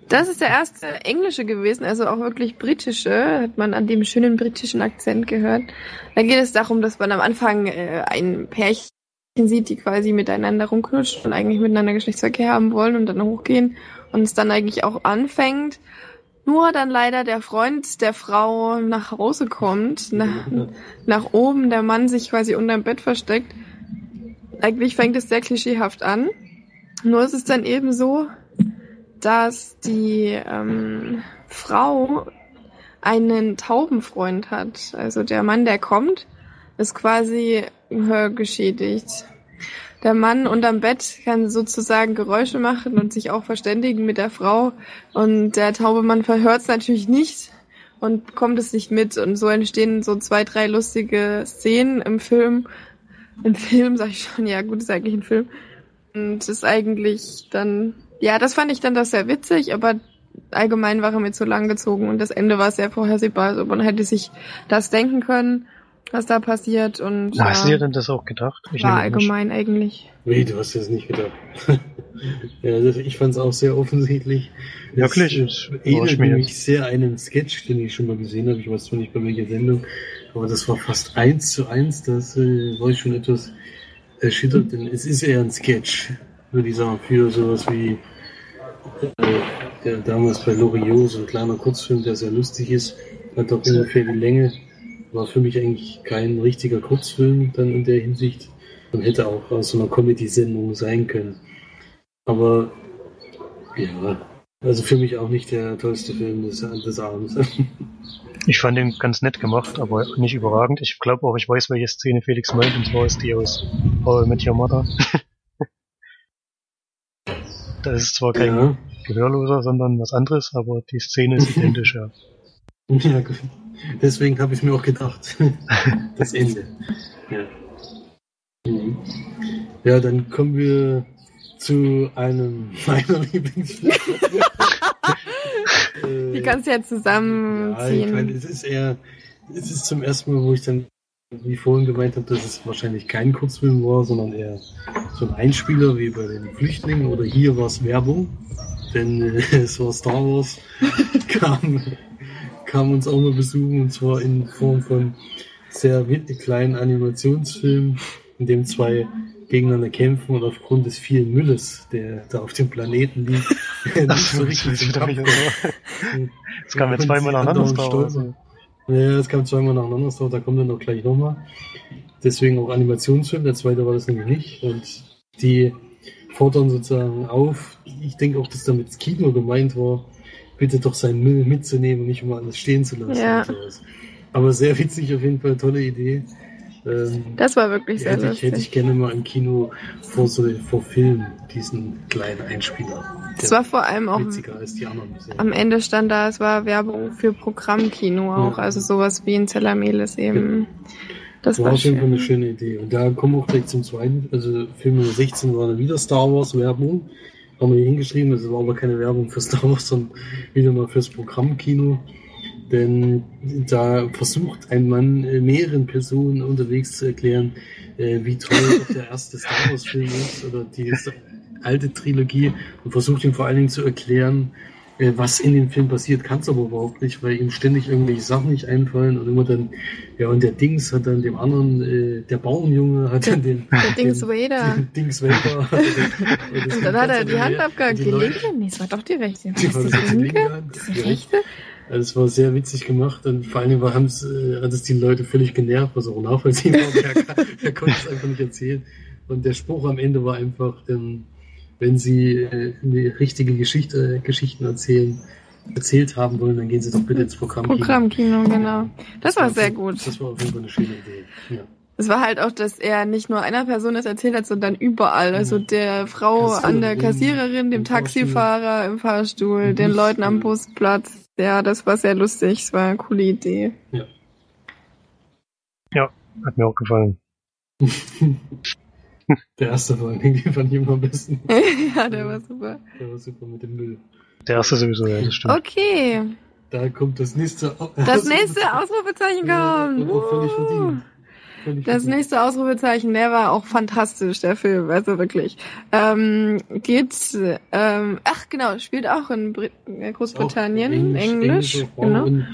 Das ist der erste englische gewesen, also auch wirklich britische, hat man an dem schönen britischen Akzent gehört. Da geht es darum, dass man am Anfang äh, ein Pärchen sieht, die quasi miteinander rumknutscht und eigentlich miteinander Geschlechtsverkehr haben wollen und dann hochgehen und es dann eigentlich auch anfängt. Nur dann leider der Freund der Frau nach Hause kommt, nach, nach oben, der Mann sich quasi unterm Bett versteckt. Eigentlich fängt es sehr klischeehaft an. Nur ist es dann eben so, dass die ähm, Frau einen Taubenfreund hat. Also der Mann, der kommt, ist quasi hörgeschädigt. Der Mann unterm Bett kann sozusagen Geräusche machen und sich auch verständigen mit der Frau. Und der taube Mann verhört es natürlich nicht und bekommt es nicht mit. Und so entstehen so zwei, drei lustige Szenen im Film. Im Film, sag ich schon, ja gut, ist eigentlich ein Film. Und ist eigentlich dann, ja, das fand ich dann das sehr witzig, aber allgemein war er mir zu lang gezogen und das Ende war sehr vorhersehbar. Also man hätte sich das denken können, was da passiert und Na, Hast du dir ja, denn das auch gedacht? Ich war an, nicht. allgemein eigentlich. Nee, du hast das nicht gedacht. ja, das, ich fand es auch sehr offensichtlich. Wirklich? Es mir mich sehr an einen Sketch, den ich schon mal gesehen habe. Ich weiß zwar nicht bei welcher Sendung, aber das war fast eins zu eins. Das äh, war ich schon etwas erschüttert, denn es ist eher ein Sketch, würde ich sagen, für sowas wie der damals bei Loriot, so ein kleiner Kurzfilm, der sehr lustig ist, hat auch ungefähr die Länge. War für mich eigentlich kein richtiger Kurzfilm dann in der Hinsicht und hätte auch aus einer Comedy-Sendung sein können. Aber ja, also für mich auch nicht der tollste Film des, des Abends. Ich fand den ganz nett gemacht, aber nicht überragend. Ich glaube auch, ich weiß, welche Szene Felix meint, und zwar ist die aus Paul mit Your Mother. da ist es zwar kein ja, Gehörloser, sondern was anderes, aber die Szene ist identisch, ja. ja, deswegen habe ich mir auch gedacht, das Ende. Ja. Mhm. ja, dann kommen wir zu einem meiner Lieblingsfilme. Die kannst du ja Ja, ich meine, zusammenziehen. es ist eher, es ist zum ersten Mal, wo ich dann, wie vorhin gemeint habe, dass es wahrscheinlich kein Kurzfilm war, sondern eher so ein Einspieler wie bei den Flüchtlingen oder hier war es Werbung, denn äh, es war Star Wars, kam, kam uns auch mal besuchen und zwar in Form von sehr kleinen Animationsfilmen, in dem zwei gegeneinander kämpfen und aufgrund des vielen Mülles, der da auf dem Planeten liegt, nicht so richtig. Es kam Und zweimal sie Ja, es kam zweimal nacheinander, Wars, da kommt dann auch gleich nochmal. Deswegen auch Animationsfilm, der zweite war das nämlich nicht. Und die fordern sozusagen auf, ich denke auch, dass damit das Kino gemeint war, bitte doch seinen Müll mitzunehmen und nicht immer alles stehen zu lassen. Ja. Aber sehr witzig, auf jeden Fall, tolle Idee. Ähm, Das war wirklich sehr hätte, ich, hätte ich lustig. gerne mal im Kino vor, so, vor Film diesen kleinen Einspieler. Der war vor allem auch am Ende stand da, es war Werbung für Programmkino auch, Ja. also sowas wie in Zellamelis eben. Das war war auf jeden Fall eine schön. schöne Idee. Und da kommen wir auch gleich zum zweiten. Also Film Nummer 16 war dann wieder Star Wars Werbung. Haben wir hier hingeschrieben, das war aber keine Werbung für Star Wars, sondern wieder mal fürs Programmkino. Denn da versucht ein Mann äh, mehreren Personen unterwegs zu erklären, äh, wie toll der erste Star Wars Film ist oder die alte Trilogie und versucht ihm vor allen Dingen zu erklären, äh, was in dem Film passiert, kannst du aber überhaupt nicht, weil ihm ständig irgendwelche Sachen nicht einfallen und immer dann, ja, und der Dings hat dann dem anderen, äh, der Bauernjunge hat dann den, Der Dings Vader. Dings Vader. Und dann hat er die Hand abgehakt. Die Leute- linke? Nee, es war doch die rechte. Die die die linke? Hand? Die die rechte? Also es war sehr witzig gemacht und vor allem war, haben's, äh, hat es die Leute völlig genervt, was auch nachvollziehbar war. Der konnte es einfach nicht erzählen. Und der Spruch am Ende war einfach, denn, wenn sie äh, eine richtige Geschichte, Geschichten erzählen, erzählt haben wollen, dann gehen sie doch bitte ins Programm. Programmkino, genau. Das war sehr gut. Das war auf jeden Fall eine schöne Idee. Ja. Es war halt auch, dass er nicht nur einer Person das erzählt hat, sondern überall. Also der Frau an der Kassiererin, dem. Taxifahrer im Fahrstuhl, Im den Bus, Leuten am ja. Busplatz. Ja, das war sehr lustig. Es war eine coole Idee. Hat mir auch gefallen. Der erste den fand ich immer am besten. ja, der war super. Der war super mit dem Müll. Der erste sowieso, ja, das stimmt. Okay, Da kommt das nächste. das nächste Ausrufezeichen kommt. Ja, völlig Uh. verdient. Völlig Das verdient. nächste Ausrufezeichen, der war auch fantastisch, der Film, also wirklich. Ähm, geht, ähm, ach genau, spielt auch in Brit äh, Großbritannien, Auch Englisch, englische Form genau.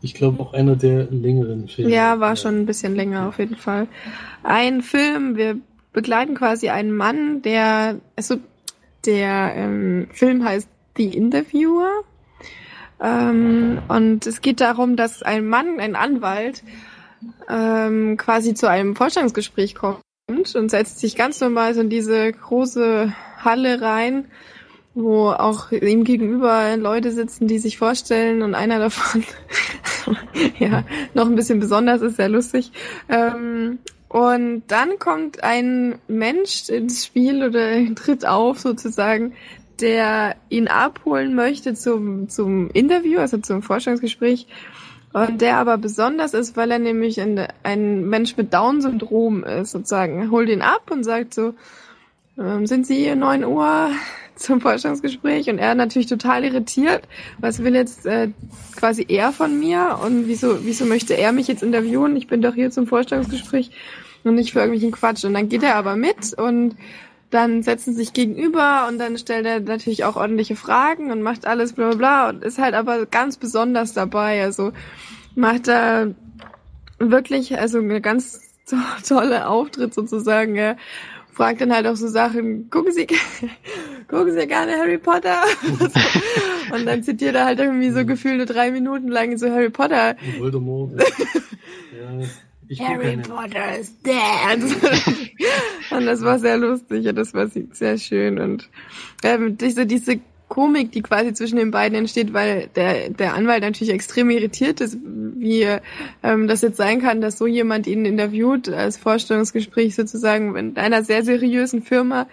Ich glaube auch einer der längeren Filme. Ja, war schon ein bisschen länger auf jeden Fall. Ein Film, wir begleiten quasi einen Mann, der, also der ähm, Film heißt The Interviewer. Ähm, und es geht darum, dass ein Mann, ein Anwalt, ähm, quasi zu einem Vorstellungsgespräch kommt und setzt sich ganz normal so in diese große Halle rein, wo auch ihm gegenüber Leute sitzen, die sich vorstellen und einer davon, ja, noch ein bisschen besonders ist, sehr lustig. Ähm, und dann kommt ein Mensch ins Spiel oder tritt auf sozusagen, der ihn abholen möchte zum, zum Interview, also zum Vorstellungsgespräch. Und der aber besonders ist, weil er nämlich ein, ein Mensch mit Down-Syndrom ist, sozusagen. Er holt ihn ab und sagt so, ähm, sind Sie hier 9 Uhr zum Vorstellungsgespräch? Und er natürlich total irritiert. Was will jetzt äh, quasi er von mir? Und wieso, wieso möchte er mich jetzt interviewen? Ich bin doch hier zum Vorstellungsgespräch und nicht für irgendwelchen Quatsch. Und dann geht er aber mit und dann setzen sich gegenüber und dann stellt er natürlich auch ordentliche Fragen und macht alles bla bla bla und ist halt aber ganz besonders dabei. Also macht er wirklich, also eine ganz to tolle Auftritt sozusagen. Er fragt dann halt auch so Sachen, gucken Sie, gucken Sie gerne Harry Potter? und dann zitiert er halt irgendwie so gefühlte drei Minuten lang so Harry Potter. Voldemort. ja, ich Harry. Potter is dead. und das war sehr lustig und das war sehr schön und ähm, diese, diese Komik, die quasi zwischen den beiden entsteht, weil der, der Anwalt natürlich extrem irritiert ist, wie ähm, das jetzt sein kann, dass so jemand ihn interviewt als Vorstellungsgespräch sozusagen in einer sehr seriösen Firma.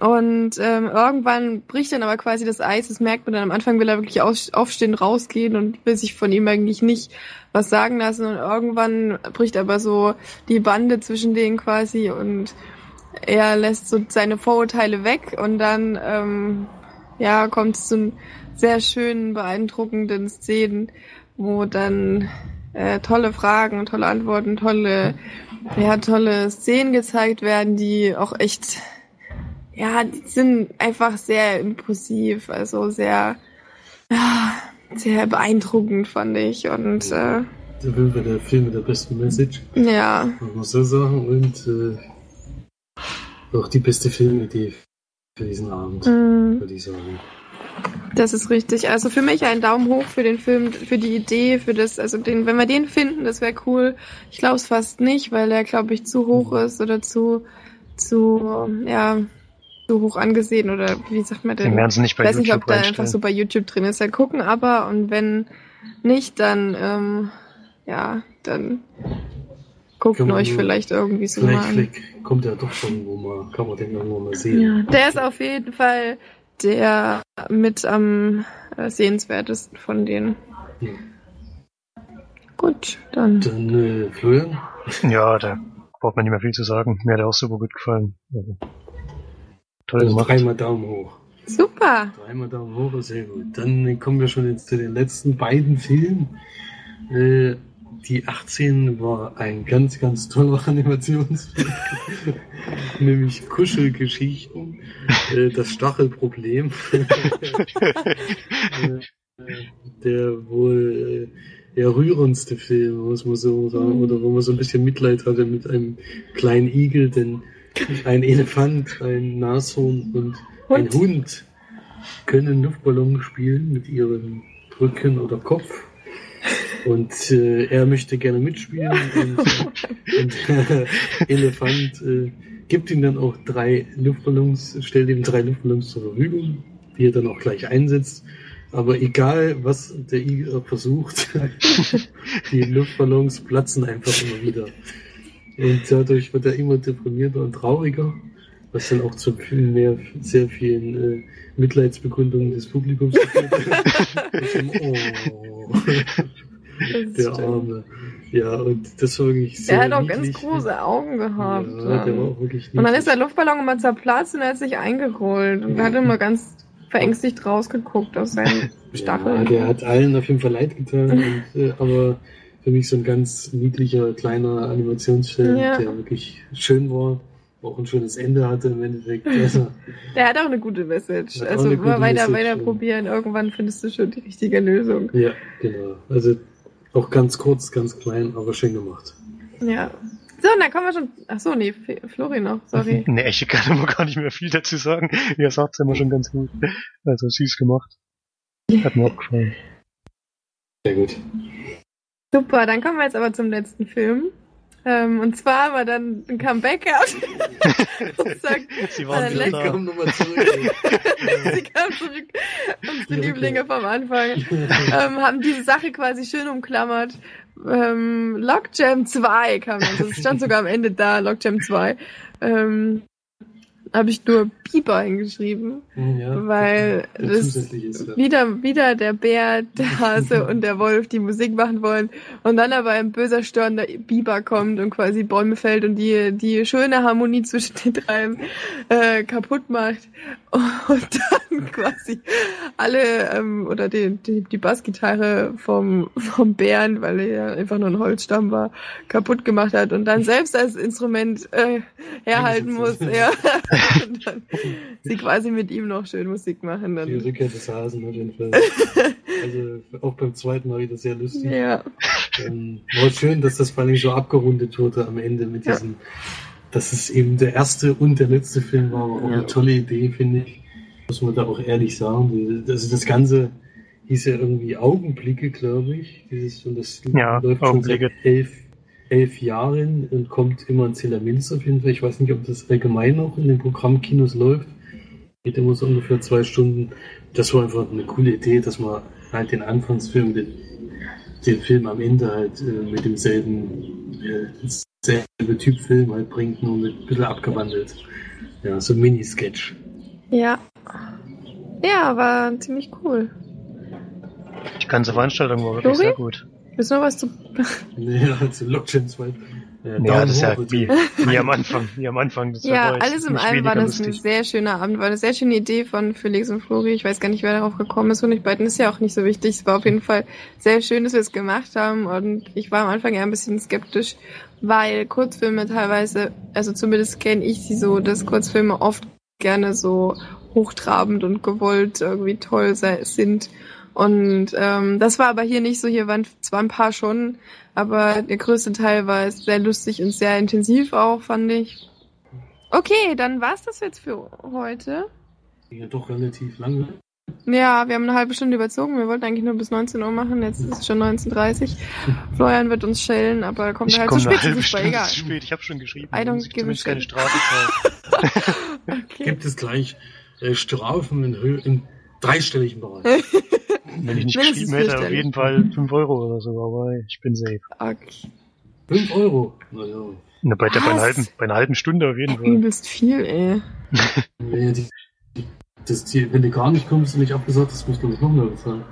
Und ähm, irgendwann bricht dann aber quasi das Eis, das merkt man dann am Anfang, will er wirklich aufstehen, rausgehen und will sich von ihm eigentlich nicht was sagen lassen. Und irgendwann bricht aber so die Bande zwischen denen quasi und er lässt so seine Vorurteile weg und dann ähm, ja kommt es zu sehr schönen, beeindruckenden Szenen, wo dann äh, tolle Fragen, tolle Antworten, tolle, ja, tolle Szenen gezeigt werden, die auch echt, ja, die sind einfach sehr impulsiv, also sehr, ja, sehr beeindruckend, fand ich. Und äh, Der Film war der Film mit der besten Message, ja, muss man so sagen. Und äh, auch die beste Filmidee für diesen Abend, mh, würde ich sagen. das ist richtig. Also für mich ein Daumen hoch für den Film, für die Idee, für das, also den, wenn wir den finden, das wäre cool. Ich glaube es fast nicht, weil der, glaube ich, zu hoch ist oder zu, zu, ja, zu hoch angesehen oder wie sagt man denn? Den werden sie nicht bei ich weiß nicht, YouTube ob da einfach so bei YouTube drin ist. Ja, gucken aber und wenn nicht, dann ähm, ja, dann man euch vielleicht irgendwie so Vielleicht, mal an. vielleicht kommt er doch irgendwo mal, kann man den irgendwo mal sehen. Ja, der ist auf jeden Fall der mit am äh, sehenswertesten von denen. Ja. Gut, dann. Dann äh, Florian, Ja, da braucht man nicht mehr viel zu sagen. Mir hat er auch super gut gefallen. Also, toll also gemacht. dreimal Daumen hoch. Super. Dreimal Daumen hoch, sehr gut. Dann kommen wir schon jetzt zu den letzten beiden Filmen. Äh, die 18 war ein ganz, ganz toller Animationsfilm. Nämlich Kuschelgeschichten. äh, das Stachelproblem. Äh, der wohl äh, eher rührendste Film, muss man so sagen, oder wo man so ein bisschen Mitleid hatte mit einem kleinen Igel, denn ein Elefant, ein Nashorn und ein Hund können Luftballon spielen mit ihren Rücken oder Kopf. Und äh, er möchte gerne mitspielen und, und der Elefant äh, gibt ihm dann auch drei Luftballons, stellt ihm drei Luftballons zur Verfügung, die er dann auch gleich einsetzt. Aber egal, was der Igel versucht, die Luftballons platzen einfach immer wieder. Und dadurch wird er immer deprimierter und trauriger, was dann auch zu viel mehr, sehr vielen äh, Mitleidsbekundungen des Publikums geführt hat. oh, der Arme. Ja, und das war wirklich sehr Der hat auch ganz große Augen gehabt. Ja, der war auch wirklich Und dann ist der Luftballon immer zerplatzt und er hat sich eingerollt und hat immer ganz verängstigt rausgeguckt aus seinen Ja, Stacheln. der hat allen auf jeden Fall leid getan, und, äh, aber für mich so ein ganz niedlicher, kleiner Animationsfilm, Ja. der wirklich schön war, auch ein schönes Ende hatte im Endeffekt. Also, Der hat auch eine gute Message. Also immer gute weiter, Message, weiter ja. probieren. Irgendwann findest du schon die richtige Lösung. ja, genau. Also auch ganz kurz, ganz klein, aber schön gemacht. Ja. So, und dann kommen wir schon. Ach so, nee, Flori noch, sorry. Nee, ich kann immer gar nicht mehr viel dazu sagen. Ihr sagt's immer schon ganz gut. Also süß gemacht. Hat mir auch gefallen. Sehr gut. Super, dann kommen wir jetzt aber zum letzten Film. Ähm, und zwar haben wir dann ein Comeback gehabt. und sagt, Sie waren wieder da. Komm nochmal zurück. sie kam zurück, unsere Die Lieblinge vom Anfang. ähm, haben diese Sache quasi schön umklammert. Ähm, Lockjam 2 kam dann. Das stand sogar am Ende da, Lockjam 2. Ähm, habe ich nur Pieper hingeschrieben, ja, weil das ist, ja. wieder, wieder der Bär, der Hase und der Wolf die Musik machen wollen und dann aber ein böser störender Biber kommt und quasi Bäume fällt und die, die schöne Harmonie zwischen den dreien äh, kaputt macht und dann quasi alle ähm, oder die, die, die Bassgitarre vom, vom Bären, weil er ja einfach nur ein Holzstamm war, kaputt gemacht hat und dann selbst als Instrument äh, herhalten muss. Ja. und dann sie quasi mit ihm noch schön Musik machen. Dann. Die Rückkehr des Hasen auf jeden Fall. Also auch beim zweiten Mal wieder sehr lustig. Ja, Ähm, war schön, dass das vor allem so abgerundet wurde am Ende mit Ja. diesem, dass es eben der erste und der letzte Film war. Auch Ja. eine tolle Idee, finde ich. Muss man da auch ehrlich sagen. Also das Ganze hieß ja irgendwie Augenblicke, glaube ich. Dieses, und das Ja, läuft schon seit elf, elf Jahren und kommt immer in Zillerminz auf jeden Fall. Ich weiß nicht, ob das allgemein noch in den Programmkinos läuft. Geht immer so ungefähr zwei Stunden. Das war einfach eine coole Idee, dass man halt den Anfangsfilm, den, den Film am Ende halt äh, mit demselben äh, selbe Typ Film halt bringt, nur mit ein bisschen abgewandelt. Ja, so ein Mini-Sketch. ja. Ja, war ziemlich cool. Die ganze Veranstaltung war wirklich Flori? sehr gut. Willst du noch was zu. Ja, also Lockchain 2. Äh, Ja, Daumen das ist ja wie, wie am Anfang. Wie am Anfang. Das Ja, war alles im allem war das ein lustig. sehr schöner Abend. War eine sehr schöne Idee von Felix und Flori. Ich weiß gar nicht, wer darauf gekommen ist. Und ich beiden ist ja auch nicht so wichtig. Es war auf jeden Fall sehr schön, dass wir es gemacht haben. Und ich war am Anfang eher ein bisschen skeptisch, weil Kurzfilme teilweise, also zumindest kenne ich sie so, dass Kurzfilme oft gerne so hochtrabend und gewollt irgendwie toll sind. Und ähm, das war aber hier nicht so. Hier waren zwar ein paar schon, aber der größte Teil war sehr lustig und sehr intensiv auch, fand ich. Okay, dann war's das jetzt für heute. Ja, doch relativ lange. Ja, wir haben eine halbe Stunde überzogen. Wir wollten eigentlich nur bis 19 Uhr machen. Jetzt ist es schon 19.30 Florian wird uns schellen, aber kommt Ich halt komme zu spät. halbe Stunde egal. zu spät. Ich habe schon geschrieben. I don't Da muss ich give a keine. Strafe. Okay. Gibt es gleich äh, Strafen in, im dreistelligen Bereich. Wenn ich nicht geschrieben hätte, auf jeden Fall 5 Euro oder so, aber ich bin safe. okay. 5 Euro. Naja. Na, bei, der, bei, einer halben, bei einer halben Stunde auf jeden Fall. Übelst viel, ey. Ja, die, die, das, die, wenn du gar nicht kommst und nicht abgesagt hast, musst du mich nochmal bezahlen.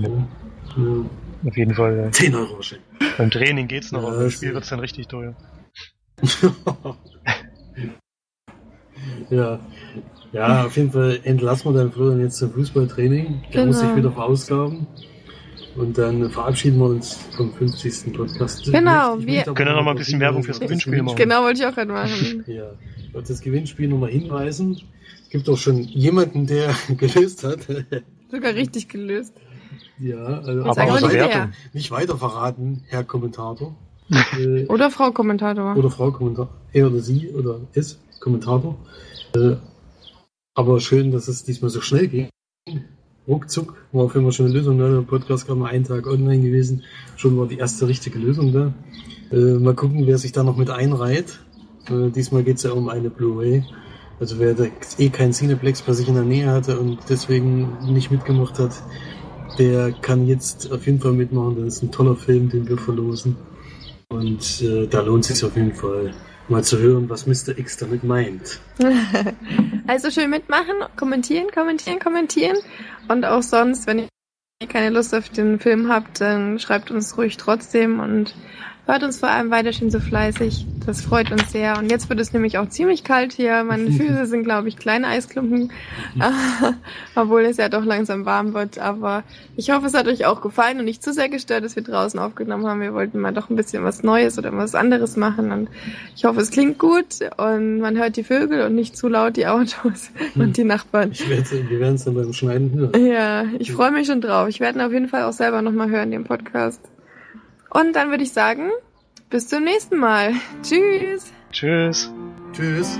Ja. Ja. Auf jeden Fall. Ja. 10 Euro wahrscheinlich. Beim Training geht's noch, Ja, aber im das Spiel wird's dann richtig teuer. ja. Ja, auf jeden Fall entlassen wir dann Florian jetzt zum Fußballtraining. Der muss Genau. sich wieder verausgaben. Und dann verabschieden wir uns vom 50. Podcast. Genau, wir- Können wir noch mal ein bisschen Werbung fürs Gewinnspiel machen? Genau, wollte ich auch gerade machen. Ja, auf das Gewinnspiel nochmal hinweisen. Es gibt auch schon jemanden, der gelöst hat. Sogar richtig gelöst. ja, also Aber nicht Wertung. nicht weiter verraten, Herr Kommentator. äh, Oder Frau Kommentator. oder Frau Kommentator. Er oder sie oder es, Kommentator. Äh, aber schön, dass es diesmal so schnell ging. Ruckzuck war auf jeden Fall schon eine Lösung. Der Podcast kam einen Tag online gewesen. Schon war die erste richtige Lösung da. Äh, mal gucken, wer sich da noch mit einreiht. Äh, diesmal geht's ja um eine Blu-ray. Also wer da eh keinen Cineplex bei sich in der Nähe hatte und deswegen nicht mitgemacht hat, der kann jetzt auf jeden Fall mitmachen. Das ist ein toller Film, den wir verlosen. Und äh, da lohnt es sich auf jeden Fall mal zu hören, was Mr. X damit meint. Also schön mitmachen, kommentieren, kommentieren, kommentieren. Und auch sonst, wenn ihr keine Lust auf den Film habt, dann schreibt uns ruhig trotzdem und hört uns vor allem weiter schön so fleißig. Das freut uns sehr. Und jetzt wird es nämlich auch ziemlich kalt hier. Meine Füße sind, glaube ich, kleine Eisklumpen. Obwohl es ja doch langsam warm wird. Aber ich hoffe, es hat euch auch gefallen und nicht zu sehr gestört, dass wir draußen aufgenommen haben. Wir wollten mal doch ein bisschen was Neues oder was anderes machen. Und ich hoffe, es klingt gut und man hört die Vögel und nicht zu laut die Autos und die Nachbarn. Ich werde, wir werden es dann beim Schneiden hören. Ja, ich freue mich schon drauf. Ich werde ihn auf jeden Fall auch selber nochmal hören, den Podcast. Und dann würde ich sagen, bis zum nächsten Mal. Tschüss. Tschüss. Tschüss.